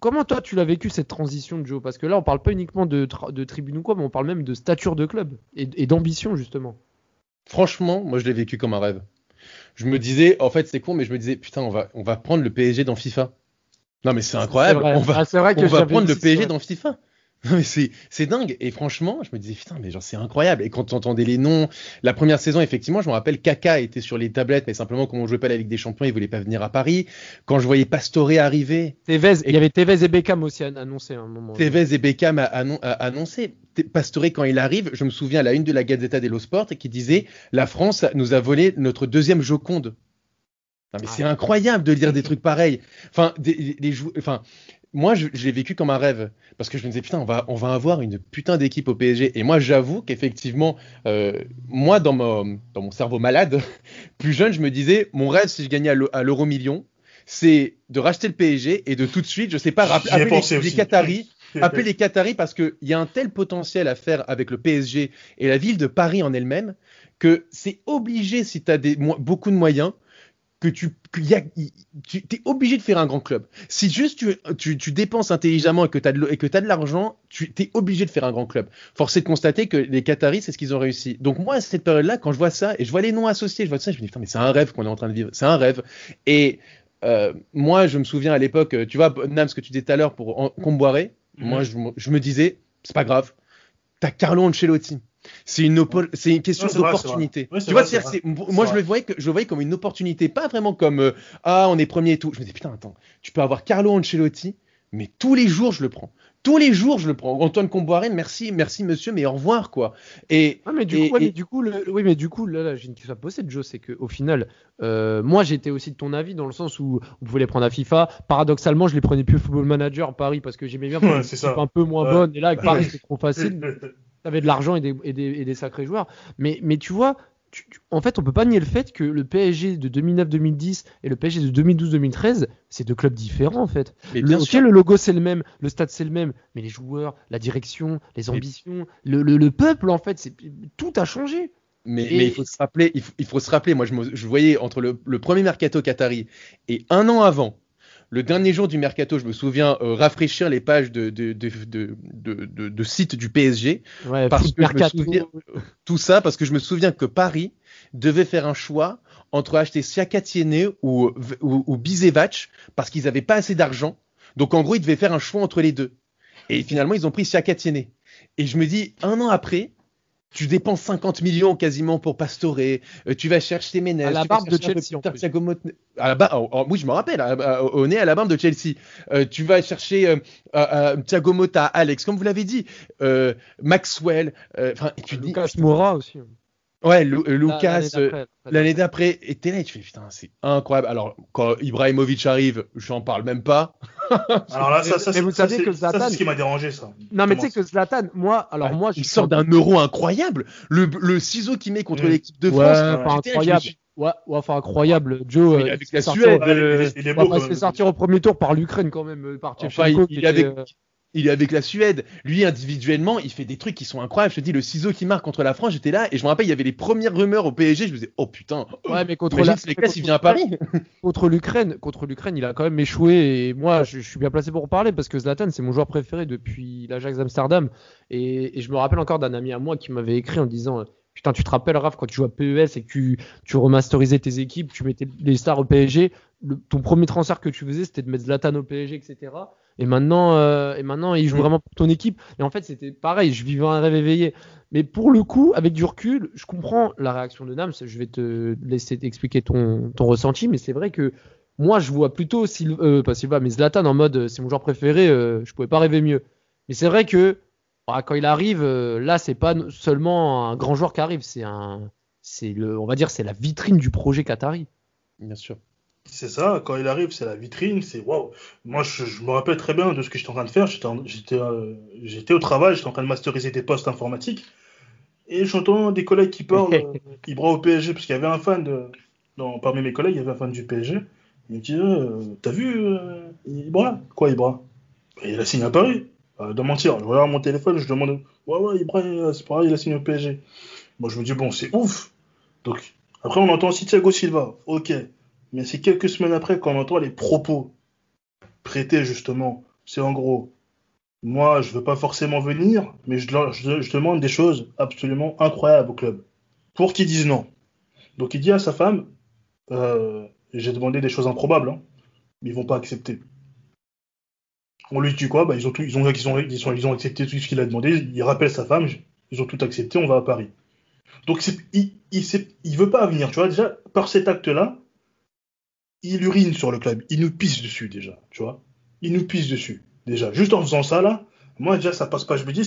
comment toi tu l'as vécu cette transition, Joe? Parce que là, on parle pas uniquement de, de tribune ou quoi, mais on parle même de stature de club et, d'ambition justement. Franchement, moi je l'ai vécu comme un rêve. Je me disais, en fait c'est con, mais je me disais, putain, on va, on va prendre le PSG dans FIFA. Non mais c'est incroyable, on va, ah, vrai que on va prendre le PSG dans FIFA. c'est dingue. Et franchement, je me disais, putain, mais genre, c'est incroyable. Et quand tu entendais les noms, la première saison, effectivement, je me rappelle, Kaka était sur les tablettes, mais simplement, comme on jouait pas la Ligue des Champions, il voulait pas venir à Paris. Quand je voyais Pastore arriver. Tevez, il y avait Tevez et Beckham aussi annoncé à un moment. Tevez et Beckham a, annoncé. Pastore, quand il arrive, je me souviens à la une de la Gazzetta dello Sport qui disait, la France nous a volé notre deuxième Joconde. mais ah c'est incroyable de lire des trucs pareils. Enfin, des, les, enfin, moi, je, l'ai vécu comme un rêve parce que je me disais putain, on va, on va avoir une putain d'équipe au PSG. Et moi, j'avoue qu'effectivement, euh, moi, dans, mon, dans mon cerveau malade, plus jeune, je me disais mon rêve, si je gagnais à l'euro million, c'est de racheter le PSG et de tout de suite, je sais pas, appeler les, les Qataris. appeler les Qataris parce qu'il y a un tel potentiel à faire avec le PSG et la ville de Paris en elle-même que c'est obligé, si tu as des, beaucoup de moyens, que tu, tu es obligé de faire un grand club. Si juste tu, tu, dépenses intelligemment et que tu as de, l'argent, tu es obligé de faire un grand club. Force est de constater que les Qataris, c'est ce qu'ils ont réussi. Donc moi, à cette période-là, quand je vois ça, et je vois les noms associés, je vois ça, je me dis, putain, mais c'est un rêve qu'on est en train de vivre. C'est un rêve. Et euh, moi, je me souviens à l'époque, tu vois, Nam, ce que tu disais tout à l'heure pour Comboiré, mhm. moi, je, je me disais, c'est pas grave. T'as Carlo Ancelotti c'est une, c'est une question d'opportunité. tu vois, moi je le voyais que je le voyais comme une opportunité, pas vraiment comme euh, ah on est premier et tout. Je me disais putain attends, tu peux avoir Carlo Ancelotti, mais tous les jours je le prends. Tous les jours, je le prends. Antoine Comboiré, merci, merci monsieur, mais au revoir quoi. Et, mais du coup, du coup, oui, mais du coup, là, j'ai une question à poser, Joe, c'est qu'au final, euh, moi, j'étais aussi de ton avis dans le sens où vous pouvez les prendre à FIFA. Paradoxalement, je les prenais plus Football Manager Paris parce que j'aimais bien ouais, c'est un peu moins bonne. Et là, avec Paris, c'est trop facile. Avais de l'argent et des, et, des, sacrés joueurs. Mais, mais tu vois, en fait, on peut pas nier le fait que le PSG de 2009-2010 et le PSG de 2012-2013, c'est deux clubs différents en fait. Mais bien le, sûr. le logo c'est le même, le stade c'est le même, mais les joueurs, la direction, les ambitions, le, le, peuple en fait, tout a changé. Mais, mais, il faut se rappeler, il faut, se rappeler. Moi, je, je voyais entre le, le, premier mercato qatari et un an avant, le dernier jour du mercato, je me souviens euh, rafraîchir les pages de, de, de, de sites du PSG. parce que je me souviens, tout ça parce que je me souviens que Paris devait faire un choix entre acheter Siakatiene ou, ou, ou Bizevac parce qu'ils n'avaient pas assez d'argent. Donc en gros, ils devaient faire un choix entre les deux. Et finalement, ils ont pris Siakatiene. Et je me dis, un an après, tu dépenses 50 millions quasiment pour Pastorer, euh, tu vas chercher à la barbe de Chelsea. À la barbe, oui, je me rappelle, au nez à la barbe de Chelsea. Euh, tu vas chercher euh, Thiago Motta, Alex, comme vous l'avez dit, Maxwell. Enfin, tu Lucas dis, Moura aussi. Ouais, Lu- euh, Lucas, L'année euh, d'après, l'année d'après, et t'es là tu fais putain, c'est incroyable. Alors, quand Ibrahimovic arrive, j'en parle même pas. Alors là, ça, ça, Mais vous ça, savez c'est- que ça, Zlatan- c'est ce qui m'a dérangé, ça. Non, mais tu sais que Zlatan, moi, alors moi, je il sort d'un euro incroyable. Le, le ciseau qu'il met contre Mm. l'équipe de Ouais, France. enfin, me incroyable. Ouais, ouais, enfin incroyable. Joe, Mais euh, avec il la Suède, sortir- Ouais, il est- euh, il beau, va quand se même. fait sortir au premier tour par l'Ukraine quand même, euh, par Enfin, il, il est avec, était, euh, il est avec la Suède. Lui, individuellement, il fait des trucs qui sont incroyables. Je te dis, le ciseau qui marque contre la France, j'étais là et je me rappelle, il y avait les premières rumeurs au PSG. Je me disais, oh putain, Ouais, mais contre la- si les classes, il vient à Paris. contre l'Ukraine, contre l'Ukraine, il a quand même échoué et moi je, je suis bien placé pour en parler parce que Zlatan c'est mon joueur préféré depuis l'Ajax Amsterdam et, et je me rappelle encore d'un ami à moi qui m'avait écrit en disant putain tu te rappelles Raph quand tu jouais à PES et que tu, tu remasterisais tes équipes, tu mettais les stars au PSG, le- ton premier transfert que tu faisais c'était de mettre Zlatan au PSG etc. Et maintenant, euh, et maintenant il joue Mm. vraiment pour ton équipe et en fait c'était pareil, je vivais un rêve éveillé. Mais pour le coup, avec du recul, je comprends la réaction de Nams. Je vais te laisser expliquer ton, ton ressenti, mais c'est vrai que moi, je vois plutôt Sil- euh, pas Silva, mais Zlatan en mode euh, c'est mon joueur préféré, euh, je pouvais pas rêver mieux. Mais c'est vrai que ah, quand il arrive, euh, là, c'est pas seulement un grand joueur qui arrive, c'est un, c'est le, on va dire, c'est la vitrine du projet Qatari. Bien sûr. C'est ça, quand il arrive, c'est la vitrine, c'est waouh. Moi, je, je me rappelle très bien de ce que j'étais en train de faire. J'étais euh, j'étais au travail, j'étais en train de masteriser des postes informatiques. Et j'entends des collègues qui parlent euh, Ibra au PSG, parce qu'il y avait un fan, de, dans, parmi mes collègues, il y avait un fan du PSG. Il me dit euh, T'as vu euh, Ibra Quoi, Ibra Bah, Il a signé à Paris. Euh, de mentir. Je regarde mon téléphone, je demande Ouais, ouais, Ibra, c'est pareil, il a signé au PSG. Moi, je me dis Bon, c'est ouf. Donc, après, on entend aussi Thiago Silva. Ok. Mais c'est quelques semaines après qu'on entend les propos prêtés justement. C'est en gros, moi je veux pas forcément venir, mais je, demande des choses absolument incroyables au club. Pour qu'ils disent non. Donc il dit à sa femme, euh, j'ai demandé des choses improbables, hein, mais ils vont pas accepter. On lui dit quoi? Bah, ils, ont ils, accepté tout ce qu'il a demandé. Il rappelle sa femme, ils ont tout accepté, on va à Paris. Donc il, il veut pas venir, tu vois. Déjà, par cet acte-là, il urine sur le club. Il nous pisse dessus déjà, tu vois. Il nous pisse dessus, déjà. Juste en faisant ça, là, moi, déjà, ça passe pas. Je me dis,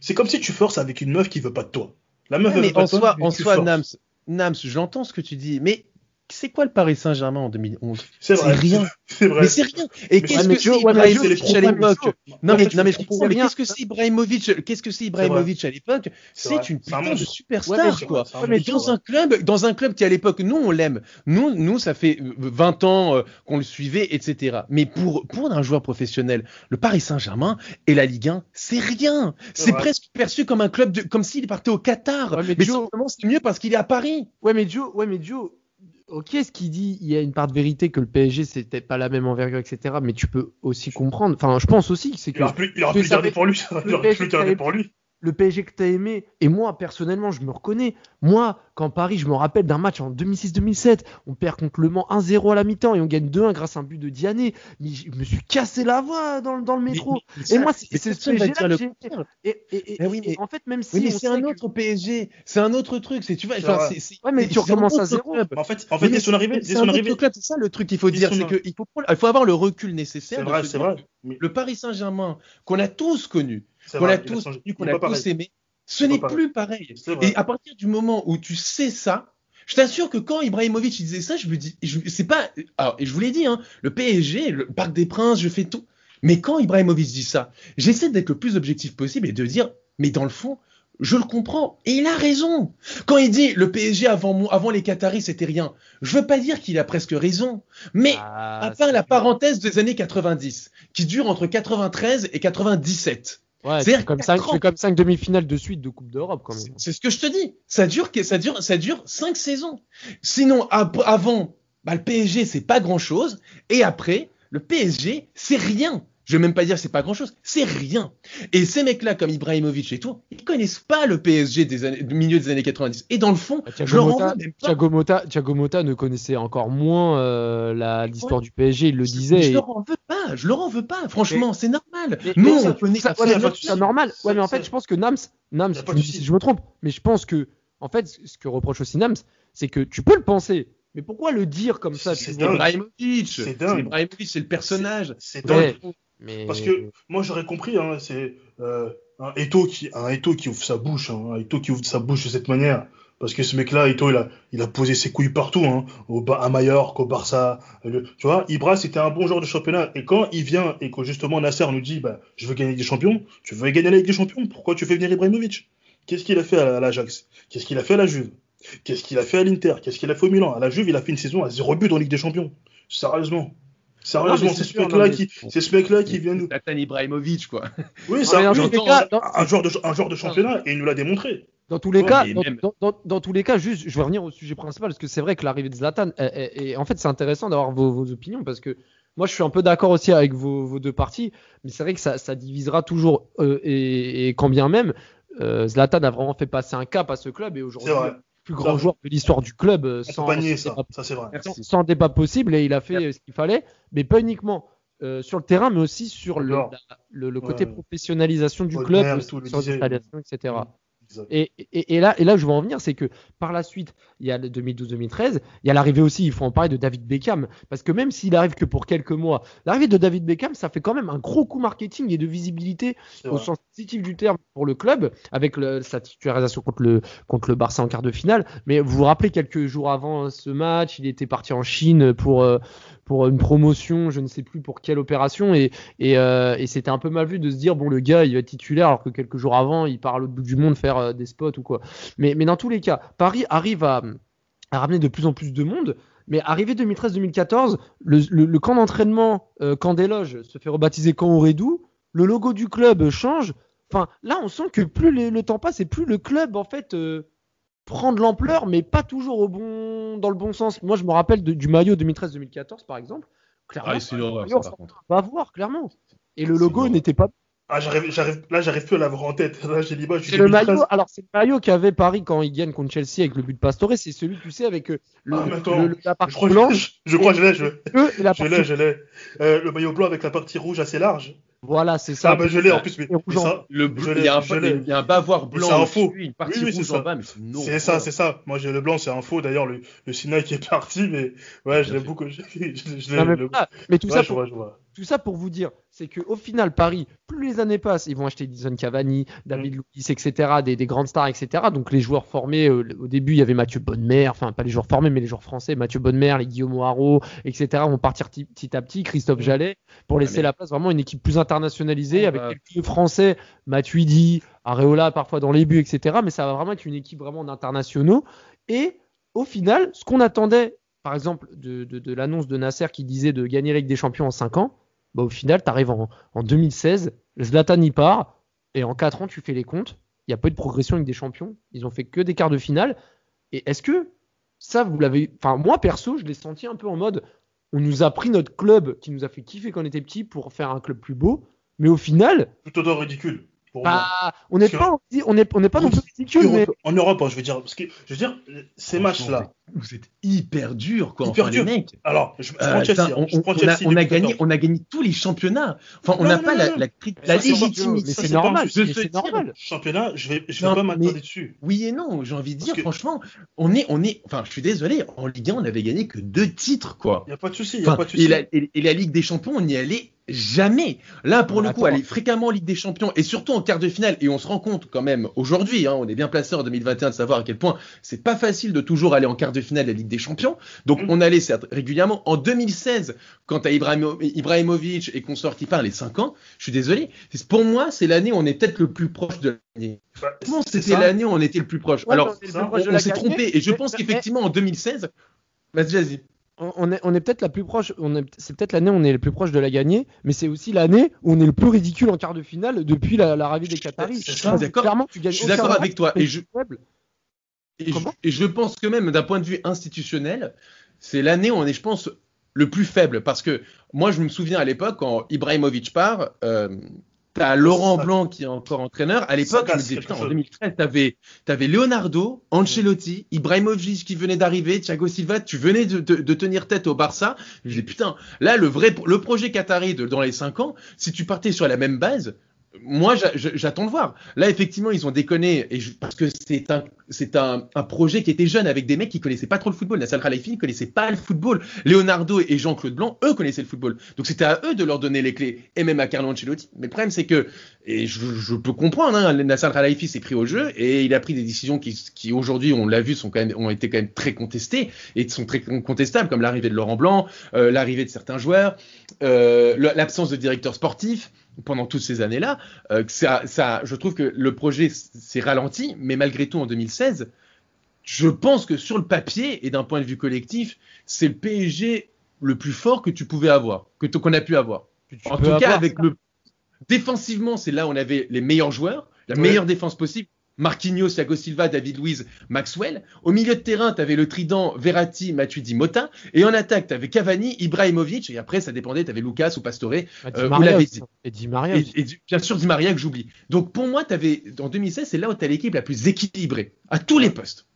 c'est, comme si tu forces avec une meuf qui veut pas de toi. La meuf, mais veut pas en de toi, soi, mais en soi. Nams, Nams, j'entends ce que tu dis, mais c'est quoi le Paris Saint-Germain en 2011 C'est rien. C'est vrai. Mais c'est rien. Et qu'est-ce que c'est Ibrahimovic à l'époque? Non mais, non mais je comprends. Mais qu'est-ce que c'est Ibrahimovic? Qu'est-ce que c'est Ibrahimovic à l'époque? C'est une putain de superstar quoi. mais dans un club, dans un club qui à l'époque, nous on l'aime. Nous, nous ça fait euh, 20 ans euh, qu'on le suivait, etc. Mais pour pour un joueur professionnel, le Paris Saint-Germain et la Ligue 1, c'est rien. C'est presque perçu comme un club de, comme s'il partait au Qatar. Mais simplement c'est mieux parce qu'il est à Paris. Ouais, mais Joe, ouais, mais Joe, ok, ce qu'il dit, il y a une part de vérité que le PSG c'était pas la même envergure, etc. Mais tu peux aussi comprendre. Enfin, je pense aussi que c'est que Il aurait pu, il aurait pu garder pour lui. Il aurait pu le garder pour lui. Le PSG que tu as aimé, et moi personnellement, je me reconnais. Moi, quand Paris, je me rappelle d'un match en 2006-2007, on perd contre Le Mans 1-0 à la mi-temps et on gagne 2-1 grâce à un but de Diané. Mais je me suis cassé la voix dans, le- dans le métro. Mais- mais et moi, c'est ce PSG là que et, et, et- Mais oui, et mais- en fait, même si Oui, c'est un que- autre PSG, c'est un autre truc. C'est tu vois, c'est- c'est- Ouais, mais tu recommences à zéro. club. En fait, en fait, son arrivée, c'est ça le truc qu'il faut dire, c'est qu'il faut, faut avoir le recul nécessaire. c'est vrai, c'est vrai. Le Paris Saint-Germain qu'on a tous connu, qu'on vrai, a il a tous qu'on a tous aimé, ce n'est plus pareil. Et à partir du moment où tu sais ça, je t'assure que quand Ibrahimovic disait ça, je me dis, je- c'est pas, alors, et je vous l'ai dit, hein, le PSG, le Parc des Princes, je fais tout. Mais quand Ibrahimovic dit ça, j'essaie d'être le plus objectif possible et de dire, mais dans le fond, je le comprends. Et il a raison. Quand il dit le PSG avant, moi- avant les Qataris, c'était rien, je veux pas dire qu'il a presque raison. Mais Ah, à part la parenthèse des années 90, qui dure entre 93 et 97. Ouais, fais comme quatre ça, tu ans. fais comme cinq demi-finales de suite de Coupe d'Europe quand même. C'est- C'est ce que je te dis. Ça dure, ça dure, ça dure cinq saisons. Sinon, avant, bah, le PSG, c'est pas grand chose. Et après, le PSG, c'est rien. Je vais même pas dire c'est pas grand chose, c'est rien. Et ces mecs-là, comme Ibrahimovic et tout, ils connaissent pas le PSG des années, du milieu des années 90. Et dans le fond, je Thiago leur en Motta, veux même pas. Thiago Motta, Thiago Motta ne connaissait encore moins euh, la- l'histoire du PSG, il le Je- disait. Je, et- leur en veux pas, je leur en veux pas. Franchement, c'est normal. Mais- Nous, mais on ça- de c'est normal. Ouais, mais en fait, je pense que Nams, Nams, tu me dis si je me trompe, mais je pense que, en fait, ce que reproche aussi Nams, c'est que tu peux le penser, mais pourquoi le dire comme ça C'est Ibrahimovic, C'est. Ibrahimovic, c'est le personnage. C'est dingue. Ouais, Parce que moi j'aurais compris, hein, c'est euh, un Eto qui, Eto ouvre sa bouche, hein, un Eto qui ouvre sa bouche de cette manière. Parce que ce mec-là, Ito, il a, posé ses couilles partout, hein, au, à Mallorca, au Barça. Tu vois, Ibra, c'était un bon joueur de championnat. Et quand il vient et que justement Nasser nous dit, bah, je veux gagner des champions, tu veux gagner la Ligue des champions, pourquoi tu fais venir Ibrahimovic? Qu'est-ce qu'il a fait à l'Ajax? Qu'est-ce qu'il a fait à la Juve? Qu'est-ce qu'il a fait à l'Inter? Qu'est-ce qu'il a fait au Milan? À la Juve, il a fait une saison à zéro but en Ligue des champions. Sérieusement. Sérieusement, c'est ce mec-là qui, c'est ce mec-là qui vient nous. Nathan Ibrahimovic, quoi. Oui, c'est un, un, joueur de, un joueur de championnat et il nous l'a démontré. Dans tous les cas, dans, tous les cas, juste, je vais revenir au sujet principal parce que c'est vrai que l'arrivée de Zlatan, et, en fait, c'est intéressant d'avoir vos, vos, opinions parce que moi, je suis un peu d'accord aussi avec vos, vos, deux parties, mais c'est vrai que ça, ça divisera toujours euh, et, et, quand bien même, euh, Zlatan a vraiment fait passer un cap à ce club et aujourd'hui, plus grand joueur de l'histoire du club euh, sans, ça. Ça, vrai. sans, sans, débat possible et il a fait ce qu'il fallait, mais pas uniquement. Euh, sur le terrain, mais aussi sur le, la, le, le, côté ouais. professionnalisation du club, merde, sur l'installation, etc. Et, et, et, là, et là, je veux en venir, c'est que par la suite, il y a le 2012-2013, il y a l'arrivée aussi, il faut en parler de David Beckham, parce que même s'il arrive que pour quelques mois, l'arrivée de David Beckham, ça fait quand même un gros coup marketing et de visibilité au sens positif du terme pour le club, avec le, sa titularisation contre le, contre le Barça en quart de finale. Mais vous vous rappelez, quelques jours avant ce match, il était parti en Chine pour, euh, pour une promotion, je ne sais plus pour quelle opération, et, euh, et c'était un peu mal vu de se dire, bon, le gars, il va être titulaire, alors que quelques jours avant, il part à l'autre bout du monde faire euh, des spots ou quoi. Mais, mais dans tous les cas, Paris arrive à, ramener de plus en plus de monde. Mais arrivé 2013-2014, le, camp d'entraînement, euh, camp des loges, se fait rebaptiser camp Aurédou. Le logo du club change. Enfin, là, on sent que plus le, temps passe et plus le club, en fait, prend de l'ampleur, mais pas toujours au bon, dans le bon sens. Moi, je me rappelle de, du maillot 2013-2014, par exemple. Clairement, ah, c'est l'horreur, par contre. Va voir, clairement. Et le logo n'était pas ah, j'arrive, j'arrive, là, j'arrive plus à l'avoir en tête. Là, j'ai l'image. C'est le maillot. Alors, c'est le maillot qu'avait Paris quand il gagne contre Chelsea avec le but de Pastore. C'est celui, tu sais, avec euh, le, ah, attends, le, la partie je crois, blanche. Je, je crois que je l'ai. Je, je l'ai, je l'ai. Euh, le maillot blanc avec la partie rouge assez large. Voilà, c'est ça. Ah, bah, je l'ai en plus. Mais, mais ça, le bleu, il y a un, il y a un bavoir blanc. C'est un faux. Une partie oui, oui, rouge en bas, mais c'est C'est ça, c'est ça. Moi, j'ai le blanc, c'est un faux. D'ailleurs, le, le Sinaï qui est parti, mais ouais, je l'ai beaucoup. Je, je, non, mais, le... mais, tout ouais, ça, pour, vois, vois. Tout ça pour vous dire, c'est qu'au final, Paris, plus les années passent, ils vont acheter Dison Cavani, David mmh. Luiz, etc., des, des, grandes stars, etc. Donc les joueurs formés, euh, au début, il y avait Mathieu Bonnemer, enfin pas les joueurs formés, mais les joueurs français, Mathieu Bonnemer, les Guillaume Haro, etc. vont partir petit à petit, Christophe mmh. Jallet, pour laisser mais... la place vraiment à une équipe plus internationalisée, avec euh... quelques Français, Matuidi, Areola parfois dans les buts, etc. Mais ça va vraiment être une équipe vraiment d'internationaux. Et au final, ce qu'on attendait, par exemple, de, de, de l'annonce de Nasser qui disait de gagner la Ligue des Champions en 5 ans, bah, au final, tu arrives en, en, 2016, Zlatan y part, et en 4 ans, tu fais les comptes. Il n'y a pas eu de progression avec des champions. Ils ont fait que des quarts de finale. Et est-ce que ça, vous l'avez. Enfin, moi, perso, je l'ai senti un peu en mode on nous a pris notre club qui nous a fait kiffer quand on était petit pour faire un club plus beau. Mais au final. Plutôt dans ridicule. Bah, on n'est pas, on est, on n'est pas non plus ridicule, mais... En Europe, hein, je veux dire, parce que, je veux dire, ces matchs-là. Vous êtes hyper dur, quoi. Hyper enfin, dur. Les mecs. Alors, je, je prends euh, Chelsea. On, je prends on, Chelsea a, on a gagné, on a gagné tous les championnats. Enfin, on n'a pas la, la, la légitimité. Mais c'est normal. C'est normal. Championnat, je vais, je vais pas m'attarder dessus. Oui et non. J'ai envie de dire, que... franchement, on est, on est, enfin, je suis désolé. En Ligue 1, on avait gagné que deux titres, quoi. Il y a pas de souci. Il y a pas de souci. Et la, et, et la Ligue des Champions, on y allait Jamais. Là, pour le coup, aller fréquemment en Ligue des Champions et surtout en quart de finale, et on se rend compte quand même aujourd'hui, hein, on est bien placé en 2021 de savoir à quel point c'est pas facile de toujours aller en quart de finale de la Ligue des Champions. Donc, mmh. on allait certes régulièrement. En 2016, quand à Ibrahimo Ibrahimovic et consorts qui parlent les 5 ans, je suis désolé. Pour moi, c'est l'année où on est peut-être le plus proche de l'année. Bah, c'était l'année où on était le plus proche? Ouais, Alors, on s'est trompé et je pense qu'effectivement en 2016, vas-y, vas-y on est, on est peut-être la plus proche, c'est peut-être l'année où on est le plus proche de la gagner, mais c'est aussi l'année où on est le plus ridicule en quart de finale depuis l'arrivée la, des Qataris. Clairement, tu gagnes. Je suis d'accord avec toi. Et je, et, je, et je pense que même d'un point de vue institutionnel, c'est l'année où on est, je pense, le plus faible. Parce que moi, je me souviens à l'époque, quand Ibrahimovic part, euh, T'as Laurent Blanc qui est encore entraîneur. À l'époque, je me disais, putain, en 2013, t'avais, avais Leonardo, Ancelotti, Ibrahimovic qui venait d'arriver, Thiago Silva, tu venais de, de, de, tenir tête au Barça. Je me disais, putain, là, le vrai, le projet Qatari de, dans les 5 ans, si tu partais sur la même base, moi, j'attends de voir. Là, effectivement, ils ont déconné et parce que c'est un, un, projet qui était jeune avec des mecs qui connaissaient pas trop le football. Nassal Khalifi ne connaissait pas le football. Leonardo et Jean-Claude Blanc, eux, connaissaient le football. Donc c'était à eux de leur donner les clés et même à Carlo Ancelotti. Mais le problème, c'est que et je, je, peux comprendre, hein, Nassal Khalifi s'est pris au jeu et il a pris des décisions qui, qui aujourd'hui, on l'a vu, sont quand même, ont été quand même très contestées et sont très contestables, comme l'arrivée de Laurent Blanc, euh, l'arrivée de certains joueurs, euh, l'absence de directeur sportif pendant toutes ces années-là, euh, ça, ça, je trouve que le projet s'est ralenti, mais malgré tout en 2016, je pense que sur le papier et d'un point de vue collectif, c'est le PSG le plus fort que tu pouvais avoir, que qu'on a pu avoir. en tout cas, avec le défensivement, c'est là où on avait les meilleurs joueurs, la meilleure défense possible. Marquinhos, Thiago Silva, David Luiz, Maxwell. Au milieu de terrain, tu avais le trident Verratti, Matuidi, Mota. Et en attaque, tu avais Cavani, Ibrahimovic. Et après, ça dépendait, tu avais Lucas ou Pastore. Bah, euh, Maria et Di Maria. Et, bien sûr, Di Maria que j'oublie. Donc pour moi, avais, en 2016, c'est là où tu as l'équipe la plus équilibrée, à tous les postes.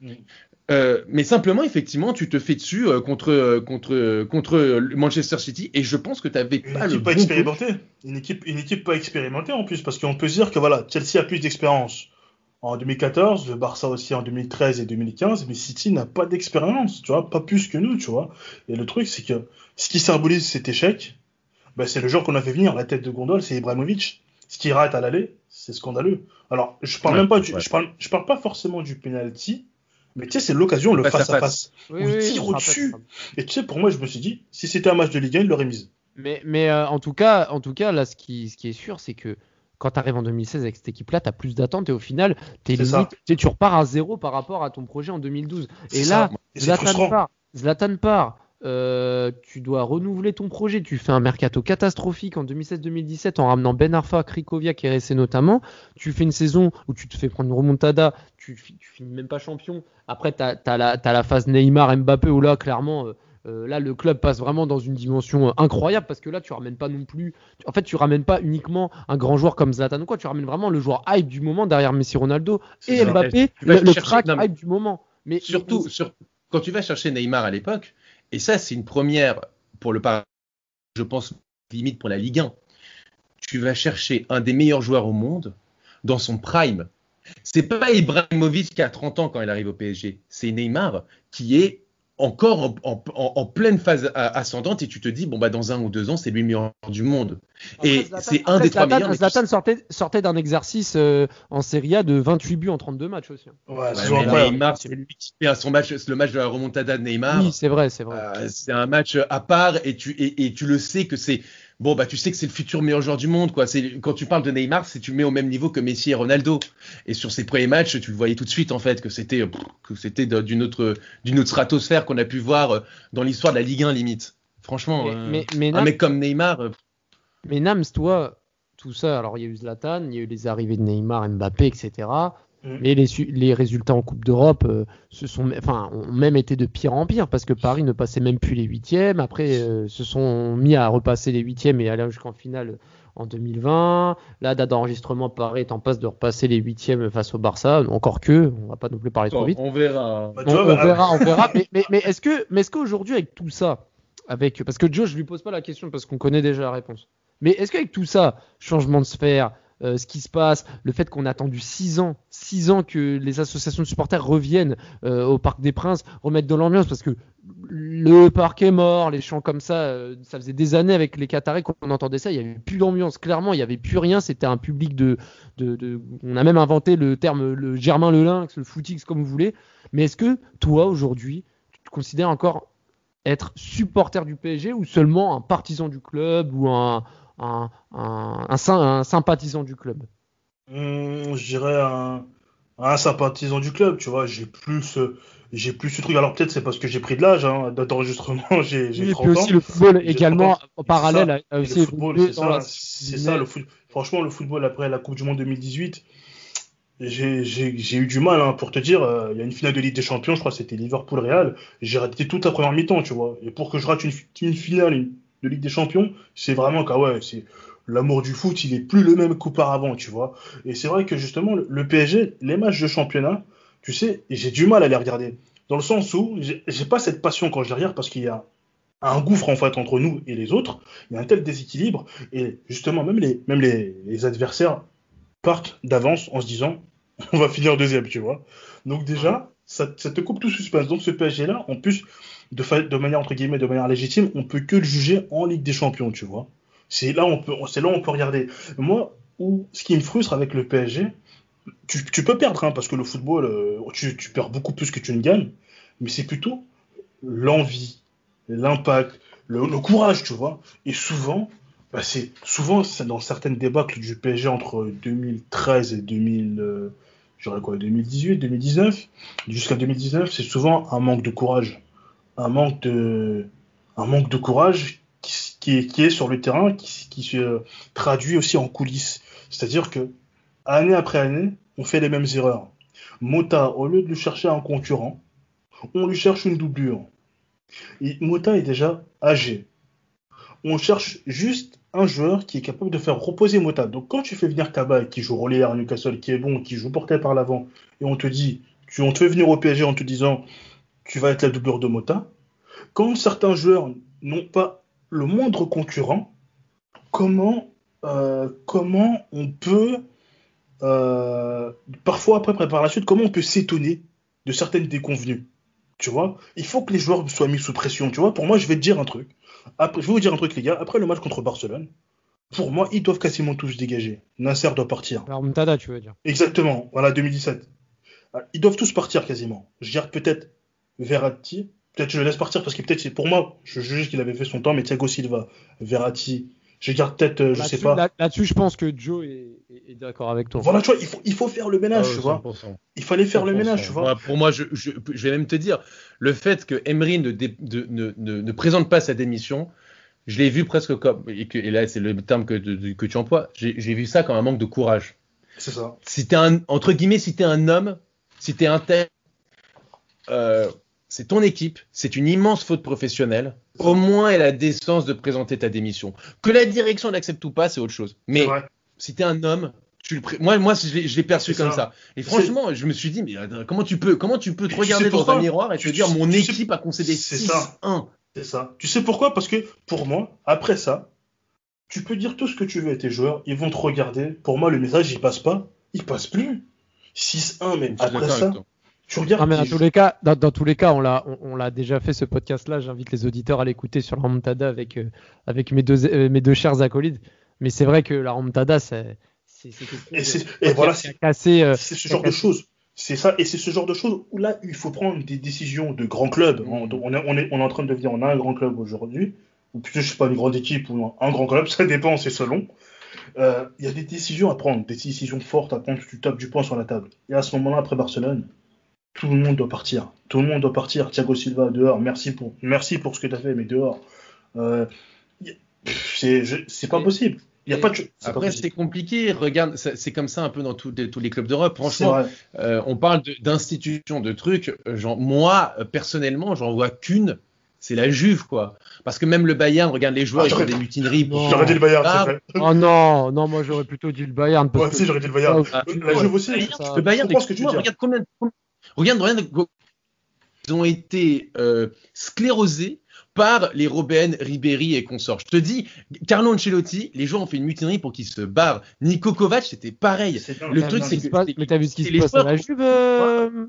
Euh, mais simplement, effectivement, tu te fais dessus euh, contre, euh, contre, contre Manchester City et je pense que tu avais pas une équipe pas expérimentée. Une équipe, une équipe pas expérimentée en plus, parce qu'on peut se dire que voilà, Chelsea a plus d'expérience en 2014, le Barça aussi en 2013 et 2015, mais City n'a pas d'expérience, tu vois, pas plus que nous, tu vois. Et le truc, c'est que ce qui symbolise cet échec, ben, c'est le jour qu'on a fait venir la tête de gondole, c'est Ibrahimovic. Ce qui rate à l'aller, c'est scandaleux. Alors, je parle même pas du, je parle, je parle pas forcément du penalty, mais tu sais, c'est l'occasion, le face à face, où il tire au-dessus. Et tu sais, pour moi, je me suis dit, si c'était un match de Ligue 1, il l'aurait mise. Mais, mais euh, en tout cas, en tout cas, là, ce qui, ce qui est sûr, c'est que quand tu arrives en 2016 avec cette équipe-là, tu as plus d'attentes et au final, es limite, tu repars à zéro par rapport à ton projet en 2012. Et là, Zlatan part, Zlatan part euh, tu dois renouveler ton projet. Tu fais un mercato catastrophique en 2016-2017 en ramenant Ben Arfa, Krikoviak et RSC notamment. Tu fais une saison où tu te fais prendre une remontada, tu, tu finis même pas champion. Après, tu as, la phase Neymar-Mbappé où là, clairement, euh, euh, là, le club passe vraiment dans une dimension euh, incroyable parce que là, tu ramènes pas non plus. En fait, tu ramènes pas uniquement un grand joueur comme Zlatan ou quoi. Tu ramènes vraiment le joueur hype du moment derrière Messi, Ronaldo et Mbappé, le, crack hype du moment. Mais surtout, quand tu vas chercher Neymar à l'époque, et ça, c'est une première pour le Paris, je pense limite pour la Ligue 1. Tu vas chercher un des meilleurs joueurs au monde dans son prime. C'est pas Ibrahimovic qui a 30 ans quand il arrive au PSG, c'est Neymar qui est encore en, pleine phase ascendante et tu te dis bon bah dans un ou deux ans c'est lui le meilleur du monde. Et c'est un des trois meilleurs Zlatan sortait, sortait d'un exercice euh, en Serie A de 28 buts en 32 matchs aussi hein. ouais, Neymar c'est lui qui fait son match le match de la remontada de Neymar. Oui c'est vrai c'est vrai. Euh, c'est un match à part et tu et tu le sais que c'est bon bah tu sais que c'est le futur meilleur joueur du monde quoi. C'est quand tu parles de Neymar, c'est tu le mets au même niveau que Messi et Ronaldo. Et sur ses premiers matchs, tu le voyais tout de suite en fait que c'était que c'était d'une autre d'une autre stratosphère qu'on a pu voir euh, dans l'histoire de la Ligue 1 limite. Franchement, mais, euh, un mec comme Neymar. Euh, mais Nams, toi, tout ça, alors il y a eu Zlatan, il y a eu les arrivées de Neymar, Mbappé, etc. Mm. Mais les, les, résultats en Coupe d'Europe euh, sont, enfin, ont même été de pire en pire parce que Paris ne passait même plus les huitièmes. Après, euh, se sont mis à repasser les huitièmes et aller jusqu'en finale en 2020. Là, date d'enregistrement, Paris est en passe de repasser les huitièmes face au Barça. Encore que, on va pas non plus parler trop vite. On verra. Bah, on, verra, on verra. mais, mais, mais est-ce que, mais est-ce qu'aujourd'hui avec tout ça, avec, parce que Joe, je lui pose pas la question parce qu'on connaît déjà la réponse. Mais est-ce qu'avec tout ça, changement de sphère, euh, ce qui se passe, le fait qu'on a attendu 6 ans, 6 ans que les associations de supporters reviennent euh, au Parc des Princes, remettre de l'ambiance parce que le parc est mort, les chants comme ça, euh, ça faisait des années avec les Qataris qu'on entendait ça, il n'y avait plus d'ambiance, clairement, il n'y avait plus rien, c'était un public de, de, On a même inventé le terme le Germain le Lynx, le footix, comme vous voulez. Mais est-ce que toi, aujourd'hui, tu te considères encore être supporter du PSG ou seulement un partisan du club ou un un, un, sympathisant du club hmm, Je dirais un, sympathisant du club, tu vois. J'ai plus, j'ai plus ce truc. Alors peut-être c'est parce que j'ai pris de l'âge, hein, d'enregistrement, j'ai oui, 30 aussi le football également en parallèle. c'est ça, le foot. Franchement, le football après la Coupe du Monde 2018, j'ai eu du mal, hein, pour te dire, euh, il y a une finale de Ligue des Champions, je crois que c'était Liverpool-Real, j'ai raté toute la première mi-temps, tu vois. Et pour que je rate une, une finale, de Ligue des Champions, c'est vraiment qu'à ouais, c'est l'amour du foot, il est plus le même qu'auparavant, tu vois. Et c'est vrai que justement, le PSG, les matchs de championnat, tu sais, j'ai du mal à les regarder. Dans le sens où j'ai pas cette passion quand je les regarde parce qu'il y a un gouffre en fait entre nous et les autres. Il y a un tel déséquilibre et justement même les même les, adversaires partent d'avance en se disant on va finir deuxième, tu vois. Donc déjà ça, te coupe tout suspense. Donc ce PSG là, en plus de, manière entre guillemets de manière légitime, on peut que le juger en Ligue des Champions, tu vois. C'est là on peut c'est là on peut regarder. Moi où ce qui me frustre avec le PSG, tu, tu peux perdre hein, parce que le football euh, tu, tu perds beaucoup plus que tu ne gagnes, mais c'est plutôt l'envie l'impact, le, courage, tu vois. Et souvent, bah c'est souvent dans certaines débâcles du PSG entre 2013 et 2000, euh, quoi, 2018, 2019, jusqu'à 2019, c'est souvent un manque de courage, un manque de, courage qui, est, qui est sur le terrain, qui, se traduit aussi en coulisses. C'est-à-dire que année après année, on fait les mêmes erreurs. Mota, au lieu de lui chercher un concurrent, on lui cherche une doublure. Mota est déjà âgé. On cherche juste un joueur qui est capable de faire reposer Mota. Donc quand tu fais venir Kaba qui joue relais à Newcastle, qui est bon, qui joue porté par l'avant, et on te dit, tu, on te fait venir au PSG en te disant, tu vas être la doublure de Mota. Quand certains joueurs n'ont pas le moindre concurrent, comment, euh, comment on peut, euh, parfois après, par la suite, comment on peut s'étonner de certaines déconvenues tu vois, il faut que les joueurs soient mis sous pression. Tu vois, pour moi, je vais te dire un truc. Après, je vais vous dire un truc, les gars. Après le match contre Barcelone, pour moi, ils doivent quasiment tous dégager. Nasser doit partir. La tu veux dire. Exactement. Voilà, 2017. Ah, ils doivent tous partir quasiment. Je garde peut-être Verratti. Peut-être je le laisse partir parce que peut-être c'est pour moi, je juge qu'il avait fait son temps, mais Thiago Silva, Verratti, je garde peut-être, euh, je sais pas. Là-dessus, je pense que Joe est, d'accord avec toi. Voilà, tu vois, il faut, il faut faire le ménage, ah tu vois. Il fallait faire le ménage, tu vois. pour moi, je, je, vais même te dire, le fait que Emery ne, ne, ne, présente pas sa démission, je l'ai vu presque comme, et, que, et là, c'est le terme que, que tu emploies, j'ai vu ça comme un manque de courage. C'est ça. Si t'es un, entre guillemets, si t'es un homme, si t'es un tel, euh, c'est ton équipe, c'est une immense faute professionnelle. Au moins, elle a la décence de présenter ta démission. Que la direction l'accepte ou pas, c'est autre chose. Mais si tu es un homme, tu le moi, moi, je l'ai perçu comme ça. Et franchement, je me suis dit, mais comment tu peux, comment tu peux te regarder dans un miroir et te dire, mon équipe a concédé 6-1 C'est ça. Tu sais pourquoi? Parce que pour moi, après ça, tu peux dire tout ce que tu veux à tes joueurs, ils vont te regarder. Pour moi, le message, il passe pas. Il passe plus. 6-1, mais après ça. Tu regardes. mais dans tous les cas, dans, tous les cas, on l'a, on, l'a déjà fait ce podcast-là. J'invite les auditeurs à l'écouter sur la remontada avec euh, avec mes deux euh, mes deux chers acolytes. Mais c'est vrai que la remontada, c'est c'est et, et voilà, c'est. Euh, c'est ce genre de choses. C'est ça, et c'est ce genre de choses où là, il faut prendre des décisions de grands clubs. On, on, est, on, est, on est en train de devenir, on a un grand club aujourd'hui, ou plutôt, je sais pas, une grande équipe ou un grand club, ça dépend, c'est selon. Il y a des décisions à prendre, des décisions fortes à prendre, tu tapes du poing sur la table. Et à ce moment-là, après Barcelone, tout le monde doit partir. Tout le monde doit partir. Thiago Silva, dehors. Merci pour, merci pour ce que tu as fait, mais dehors. Euh, c'est pas possible. Y a pas de... Après, c'est compliqué. Regarde, c'est comme ça un peu dans tous les clubs d'Europe. Franchement, euh, on parle d'institutions, de, trucs. Genre, moi, personnellement, j'en vois qu'une. C'est la Juve, quoi. Parce que même le Bayern, regarde les joueurs, ah, ils font des mutineries. J'aurais dit le Bayern, c'est vrai. Oh non, non, moi j'aurais plutôt dit le Bayern. Moi aussi, j'aurais dit le Bayern. la Juve aussi. Le Bayern, je ce que tu Regarde combien, Regarde, regarde, ils ont été euh, sclérosés par les Robben, Ribéry et consorts. Je te dis, Carlo Ancelotti, les joueurs ont fait une mutinerie pour qu'ils se barrent. Nico Kovac, c'était pareil. Le truc, c'est que. Mais t'as vu ce qui se passe à la Juve, euh,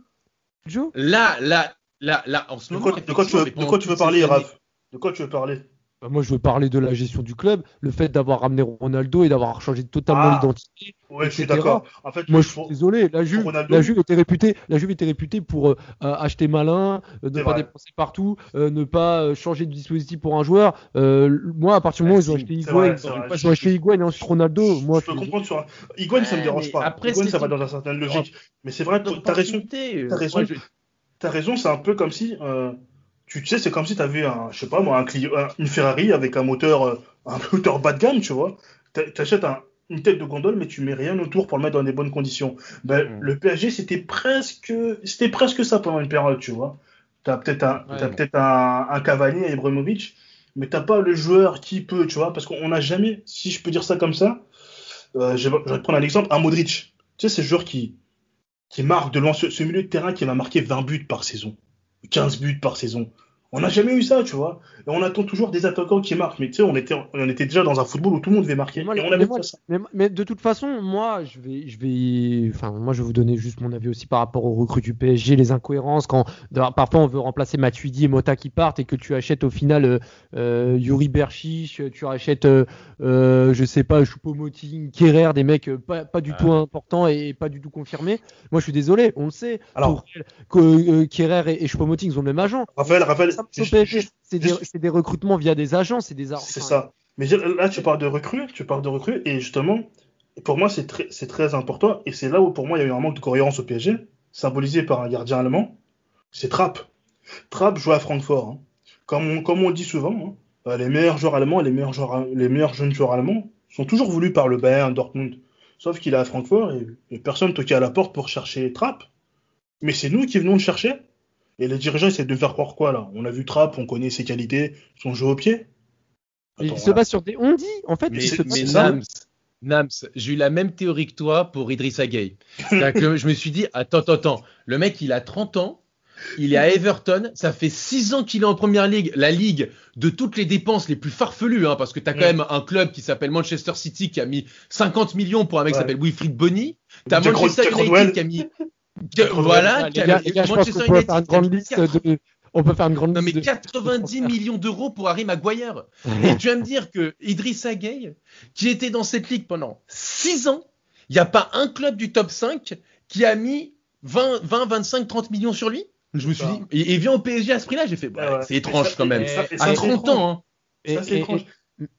Joe? Là, là, là, là, en ce moment. de quoi tu veux parler, Raph? De quoi tu veux parler? Bah, moi, je veux parler de la gestion du club, le fait d'avoir ramené Ronaldo et d'avoir changé totalement ah, l'identité. Oui, je suis d'accord. En fait, moi, je suis désolé. La Juve, la Juve était réputée, la Juve était réputée pour euh, acheter malin, euh, ne pas dépenser partout, euh, ne pas changer de dispositif pour un joueur. moi, à partir du moment où ils ont acheté Higuain, ils ont acheté Higuain et ensuite Ronaldo. Moi, je peux comprendre sur. Higuain, ça me dérange pas. Après, Higuain, ça va dans une certaine logique. Mais c'est vrai, t'as raison. T'as raison. T'as raison. C'est un peu comme si tu sais, c'est comme si tu avais un, je sais pas moi, un Clio, une Ferrari avec un moteur, euh, un moteur bas de gamme, tu vois. Tu achètes une tête de gondole, mais tu mets rien autour pour le mettre dans des bonnes conditions. Ben, mm. Le PSG, c'était presque, c'était presque ça pendant une période, tu vois. Tu as peut-être un, peut-être un, un Cavani, un Ibrahimovic, mais t'as pas le joueur qui peut, tu vois, parce qu'on n'a jamais, si je peux dire ça comme ça, euh, je, vais, te prendre un exemple, un Modric. Tu sais, c'est ce joueur qui, qui marque de loin, ce milieu de terrain qui va marquer 20 buts par saison. 15 buts par saison. On n'a jamais eu ça, tu vois. Et on attend toujours des attaquants qui marquent. Mais tu sais, on était, on était déjà dans un football où tout le monde devait marquer. Moi, et on mais avait moi- pas ça. Mais, mais de toute façon, moi, je vais, je vais, enfin, moi, je vais vous donner juste mon avis aussi par rapport aux recrues du PSG, les incohérences. Quand parfois on veut remplacer Matuidi et Mota qui partent et que tu achètes au final euh, euh, Yuri Berchiche, tu achètes, euh, euh, je sais pas, Choupo-Moting, Kerrer, des mecs euh, pas, pas du tout importants et pas du tout confirmés. Moi, je suis désolé, on le sait. Alors- que euh, Kerrer et, et Choupo-Moting, ils ont le même agent. Raphaël, Raphaël, C'est des, juste- c'est des recrutements via des agents, c'est des C'est ça. Mais là, tu parles de recrues, tu parles de recrues, et justement, pour moi, c'est très, important, et c'est là où, pour moi, il y a eu un manque de cohérence au PSG, symbolisé par un gardien allemand, c'est Trapp. Trapp joue à Francfort. hein. Comme, on, comme on le dit souvent, hein, euh, les meilleurs joueurs allemands, les meilleurs, joueurs, les meilleurs jeunes joueurs allemands sont toujours voulus par le Bayern, Dortmund. Sauf qu'il est à Francfort, et, et personne toquait à la porte pour chercher Trapp. Mais c'est nous qui venons le chercher. Et les dirigeants essaient de faire croire quoi, là? On a vu Trapp, on connaît ses qualités, son jeu au pied. Il se base sur des on dit en fait. Mais, il se mais. Nams, Nams, j'ai eu la même théorie que toi pour Idrissa Gueye. C'est-à-dire que je me suis dit, attends, attends, attends, le mec, il a 30 ans, il est à Everton, ça fait 6 ans qu'il est en première ligue, la ligue de toutes les dépenses les plus farfelues, hein, parce que tu as quand Ouais. même un club qui s'appelle Manchester City qui a mis 50 millions pour un mec qui s'appelle Wilfried Bonny, tu as Manchester Jack United Rodwell. qui a mis. Voilà, Ouais, qui les a gars, mis- les gars, je pense Manchester qu'on peut United faire une qui a grande mis liste 80 de. On peut faire une grande Non mais liste. de- 90 millions d'euros pour Harry Maguire. Et tu vas me dire que Idrissa Gueye, qui était dans cette ligue pendant 6 ans, il n'y a pas un club du top 5 qui a mis 20, 20 25, 30 millions sur lui? Je me suis Ça. dit, et il vient au PSG à ce prix-là, j'ai fait, ouais. c'est étrange ça- quand même. ça- À c'est 30 étrange. ans, hein. Et- Ça, c'est et- étrange.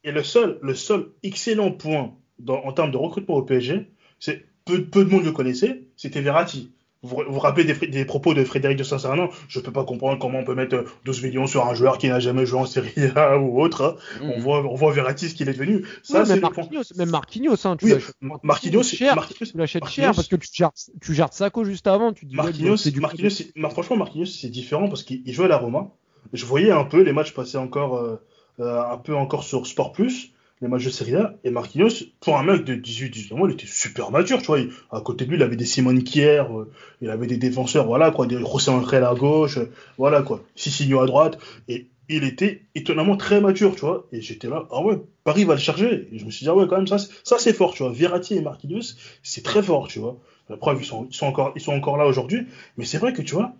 Et le seul, le seul excellent point dans- en termes de recrutement au PSG, c'est peu, peu de monde le connaissait, c'était Verratti. Vous vous rappelez des, propos de Frédéric de Saint-Sernin Je peux pas comprendre comment on peut mettre euh, 12 millions sur un joueur qui n'a jamais joué en Serie A ou autre. hein. On, Mm. voit, on voit Verratti ce qu'il est devenu. Ça, c'est même. Marquinhos, même Marquinhos, hein, tu Oui, Marquinhos, c'est- cher, Marquinhos- tu l'achètes cher parce que tu gères, tu gères Sacco juste avant, tu dis Marquinhos, du Marquinhos, Mar- franchement, Marquinhos, c'est différent parce qu'il il jouait à la Roma. Je voyais un peu les matchs passer encore, euh, euh, un peu encore sur Sport Plus, les matchs de Serie A. Et Marquinhos, pour un mec de 18-19 ans, il était super mature, tu vois. À côté de lui, il avait des Simone Kier, euh, il avait des défenseurs, voilà, quoi, des José Angel à gauche, euh, voilà, quoi. Sissigno à droite. Et il était étonnamment très mature, tu vois. Et j'étais là, ah ouais, Paris va le charger. Et je me suis dit, ah ouais, quand même, ça, ça c'est fort, tu vois. Verratti et Marquinhos, c'est très fort, tu vois. La preuve, ils sont, ils sont, encore, ils sont encore là aujourd'hui. Mais c'est vrai que, tu vois,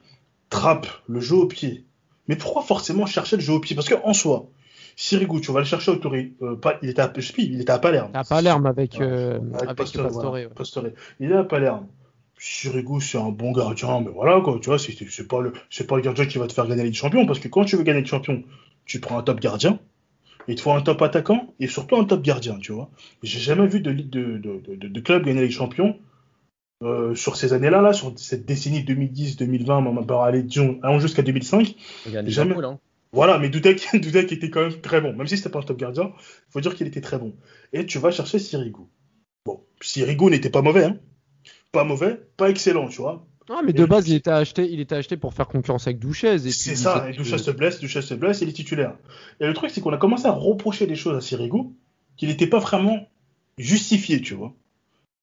Trappe, le jeu au pied. Mais pourquoi forcément chercher le jeu au pied? Parce qu'en soi, Sirigu, tu vas le chercher au Touri. euh, pas, il, était à, je sais il était à Palerme. Pas l'air avec, euh, Avec avec Pastore, Pastore, voilà, ouais. Pastore. Il est à Palerme. Sirigu, c'est un bon gardien, mais voilà, quoi, tu vois, c'est pas, le, c'est pas le gardien qui va te faire gagner la Ligue des Champions, parce que quand tu veux gagner le champion, tu prends un top gardien, il te faut un top attaquant, et surtout un top gardien, tu vois. J'ai jamais vu de, ligue de, de, de, de club gagner la Ligue des Champions euh, sur ces années-là, là, sur cette décennie 2010-2020, on va aller, disons, allons jusqu'à 2005. Regarde Jamais. Liverpool, hein. Voilà, mais Dudek, Dudek était quand même très bon. Même si c'était pas un top gardien, il faut dire qu'il était très bon. Et tu vas chercher Sirigu. Bon, Sirigu n'était pas mauvais, hein. Pas mauvais, pas excellent, tu vois. Ah, mais de base, il était acheté, il était acheté pour faire concurrence avec Douchez. et C'est ça, et Duchesse se blesse, Duchesse se blesse, il est titulaire. Et le truc, c'est qu'on a commencé à reprocher des choses à Sirigu qu'il n'était pas vraiment justifié, tu vois.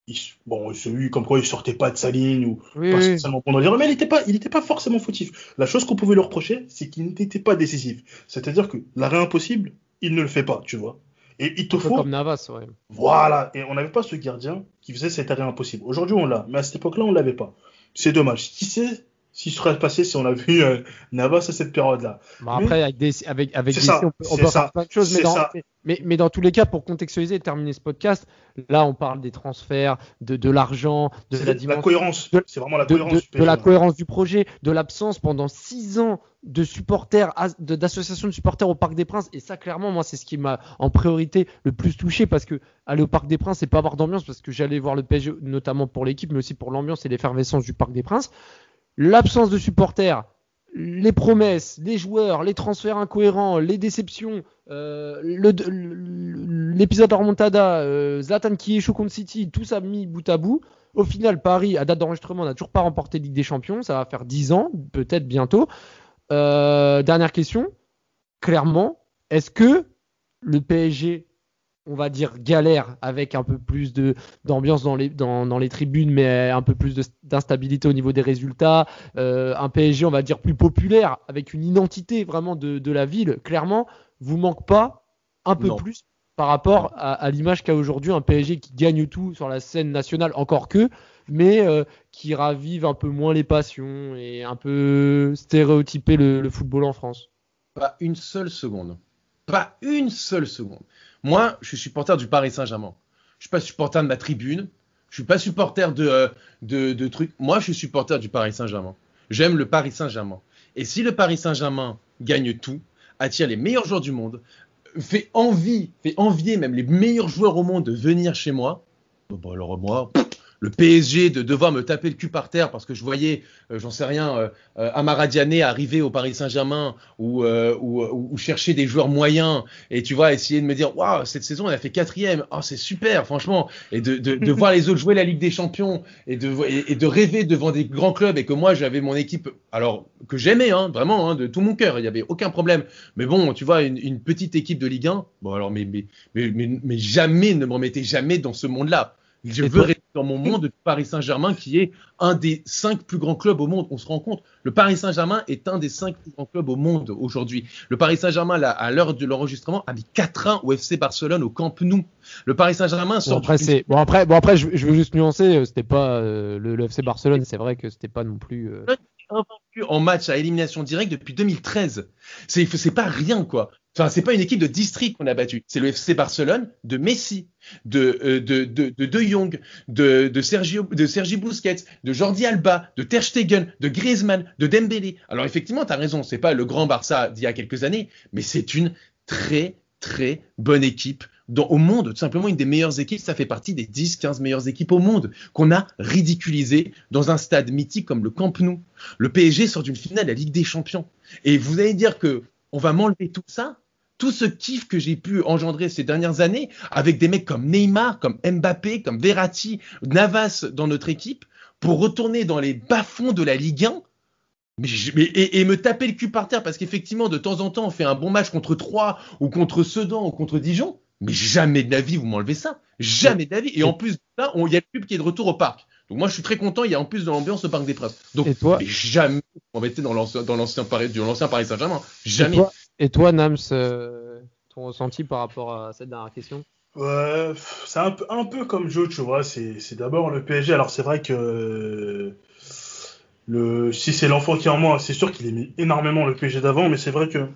Il, bon, celui comme quoi il sortait pas de sa ligne ou Oui, pas spécialement les mais il n'était pas, il était pas forcément fautif. La chose qu'on pouvait lui reprocher, c'est qu'il n'était pas décisif. C'est-à-dire que l'arrêt impossible, il ne le fait pas, tu vois. Et il te faut, comme Navas, ouais. voilà. Et on n'avait pas ce gardien qui faisait cet arrêt impossible. Aujourd'hui, on l'a, mais à cette époque-là, on l'avait pas. C'est dommage. Qui sait s'il serait passé si on a vu euh, Navas à cette période-là. Bon, après, avec des, avec, avec des ça, on peut, on c'est peut ça, faire plein de choses, mais dans, mais, mais, mais dans tous les cas, pour contextualiser et terminer ce podcast, là, on parle des transferts, de, de l'argent, de la cohérence. C'est vraiment la cohérence. de- de la cohérence du projet, de l'absence pendant six ans de supporters, d'associations de, supporters au Parc des Princes. Et ça, clairement, moi, c'est ce qui m'a en priorité le plus touché parce que aller au Parc des Princes, c'est pas avoir d'ambiance parce que j'allais voir le PSG notamment pour l'équipe, mais aussi pour l'ambiance et l'effervescence du Parc des Princes. L'absence de supporters, les promesses, les joueurs, les transferts incohérents, les déceptions, euh, le- le- l'épisode remontada, euh, Zlatan qui échoue City, tout ça mis bout à bout. Au final, Paris, à date d'enregistrement, n'a toujours pas remporté Ligue des Champions. Ça va faire 10 ans, peut-être bientôt. Euh, dernière question. Clairement, est-ce que le PSG on va dire galère avec un peu plus de d'ambiance dans les dans, dans, les tribunes mais un peu plus d'instabilité au niveau des résultats. Euh, un PSG on va dire plus populaire avec une identité vraiment de, de la ville clairement vous manque pas un peu plus par rapport à, l'image qu'a aujourd'hui un PSG qui gagne tout sur la scène nationale encore que mais euh, qui ravive un peu moins les passions et un peu stéréotyper le, le football en France. Pas une seule seconde. Pas une seule seconde moi, je suis supporter du Paris Saint-Germain. Je suis pas supporter de ma tribune. Je suis pas supporter de, euh, de, de trucs. Moi, je suis supporter du Paris Saint-Germain. J'aime le Paris Saint-Germain. Et si le Paris Saint-Germain gagne tout, attire les meilleurs joueurs du monde, fait envie, fait envier même les meilleurs joueurs au monde de venir chez moi, bon, alors moi, le PSG de devoir me taper le cul par terre parce que je voyais, euh, j'en sais rien, euh, euh Amara arriver au Paris Saint-Germain ou, euh, ou, ou, chercher des joueurs moyens et tu vois essayer de me dire waouh cette saison elle a fait quatrième, oh c'est super franchement. Et de, de, de voir les autres jouer la Ligue des Champions et de, et, de rêver devant des grands clubs et que moi j'avais mon équipe alors que j'aimais hein, vraiment hein, de tout mon cœur il y avait aucun problème. Mais bon tu vois une, une petite équipe de Ligue 1 bon alors mais mais, mais, mais, mais jamais ne me remettez jamais dans ce monde là je veux dans mon monde de Paris Saint-Germain, qui est un des cinq plus grands clubs au monde. On se rend compte, le Paris Saint-Germain est un des cinq plus grands clubs au monde aujourd'hui. Le Paris Saint-Germain, à l'heure de l'enregistrement, a mis 4-1 au FC Barcelone au Camp Nou. Le Paris Saint-Germain sort. Bon après, bon après, bon après, je, veux juste nuancer. Euh, c'était pas euh, le, FC Barcelone. C'est vrai que c'était pas non plus. Euh... en match à élimination directe depuis 2013. C'est c'est pas rien quoi. Enfin, c'est pas une équipe de district qu'on a battu. C'est le FC Barcelone de Messi, de euh, de, Jong, de, Sergi Busquets, de Jordi Alba, de Ter Stegen, de Griezmann, de Dembélé. Alors effectivement, tu as raison, c'est pas le grand Barça d'il y a quelques années, mais c'est une très très bonne équipe au monde, tout simplement une des meilleures équipes, ça fait partie des 10-15 meilleures équipes au monde qu'on a ridiculisé dans un stade mythique comme le Camp Nou. Le PSG sort d'une finale de la Ligue des Champions. Et vous allez dire que on va m'enlever tout ça? Tout ce kiff que j'ai pu engendrer ces dernières années avec des mecs comme Neymar, comme Mbappé, comme Verratti, Navas dans notre équipe, pour retourner dans les bas-fonds de la Ligue 1 mais, et, me taper le cul par terre parce qu'effectivement, de temps en temps, on fait un bon match contre Troyes ou contre Sedan ou contre Dijon. Mais jamais de la vie, vous m'enlevez ça. Jamais de la vie. Et en plus, là, il y a le pub qui est de retour au parc. Donc moi, je suis très content. Il y a en plus de l'ambiance au parc des preuves. Donc, mais jamais vous m'embêtez dans l'ancien Paris, Paris Saint-Germain. Jamais. Et toi, Nams, euh, ton ressenti par rapport à cette dernière question? C'est un peu, comme Joe, tu vois. C'est d'abord le PSG. Alors, c'est vrai que le, si c'est l'enfant qui est en moi, c'est sûr qu'il aimait énormément le PSG d'avant, mais c'est vrai que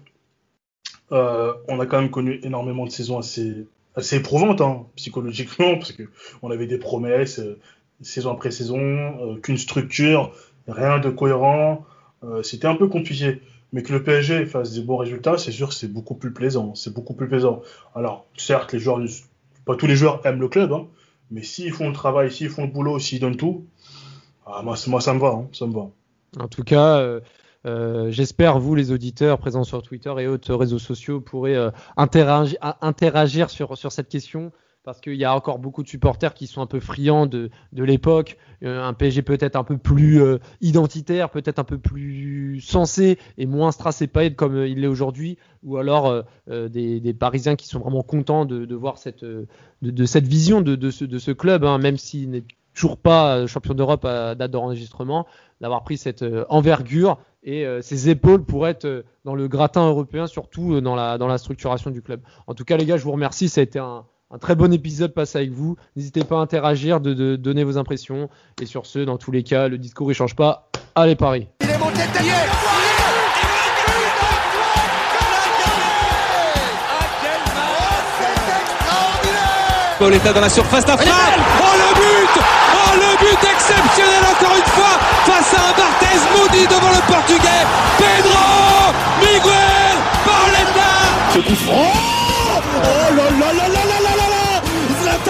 euh, on a quand même connu énormément de saisons assez, éprouvantes, hein, psychologiquement, parce que on avait des promesses, euh, saison après saison, qu'une structure, rien de cohérent. C'était un peu compliqué mais que le PSG fasse des bons résultats, c'est sûr que c'est beaucoup plus plaisant. C'est beaucoup plus plaisant. Alors, certes, les joueurs, pas tous les joueurs aiment le club, hein, mais s'ils font le travail, s'ils font le boulot, s'ils donnent tout, ah, moi, ça me va, hein, ça me va. En tout cas, euh, euh, j'espère vous, les auditeurs présents sur Twitter et autres réseaux sociaux, pourrez euh, interagir, sur cette question parce qu'il y a encore beaucoup de supporters qui sont un peu friands de, de l'époque, euh, un PSG peut-être un peu plus euh, identitaire, peut-être un peu plus sensé et moins strass et paillettes comme euh, il l'est aujourd'hui, ou alors des, Parisiens qui sont vraiment contents de, de voir cette, de, cette vision de, ce, ce club, hein, même s'il n'est toujours pas champion d'Europe à date d'enregistrement, d'avoir pris cette envergure et ses épaules pour être dans le gratin européen, surtout dans la, dans la structuration du club. En tout cas, les gars, je vous remercie. Ça a été un, un très bon épisode passe avec vous. N'hésitez pas à interagir, de, donner vos impressions. Et sur ce, dans tous les cas, le discours ne change pas. Allez Paris. Il est monté Pauletta dans la surface d'affaire. Oh le but Oh le but exceptionnel encore une fois face à un Barthez maudit devant le portugais. Pedro Miguel Pauletta. Ce coup Oh, oh là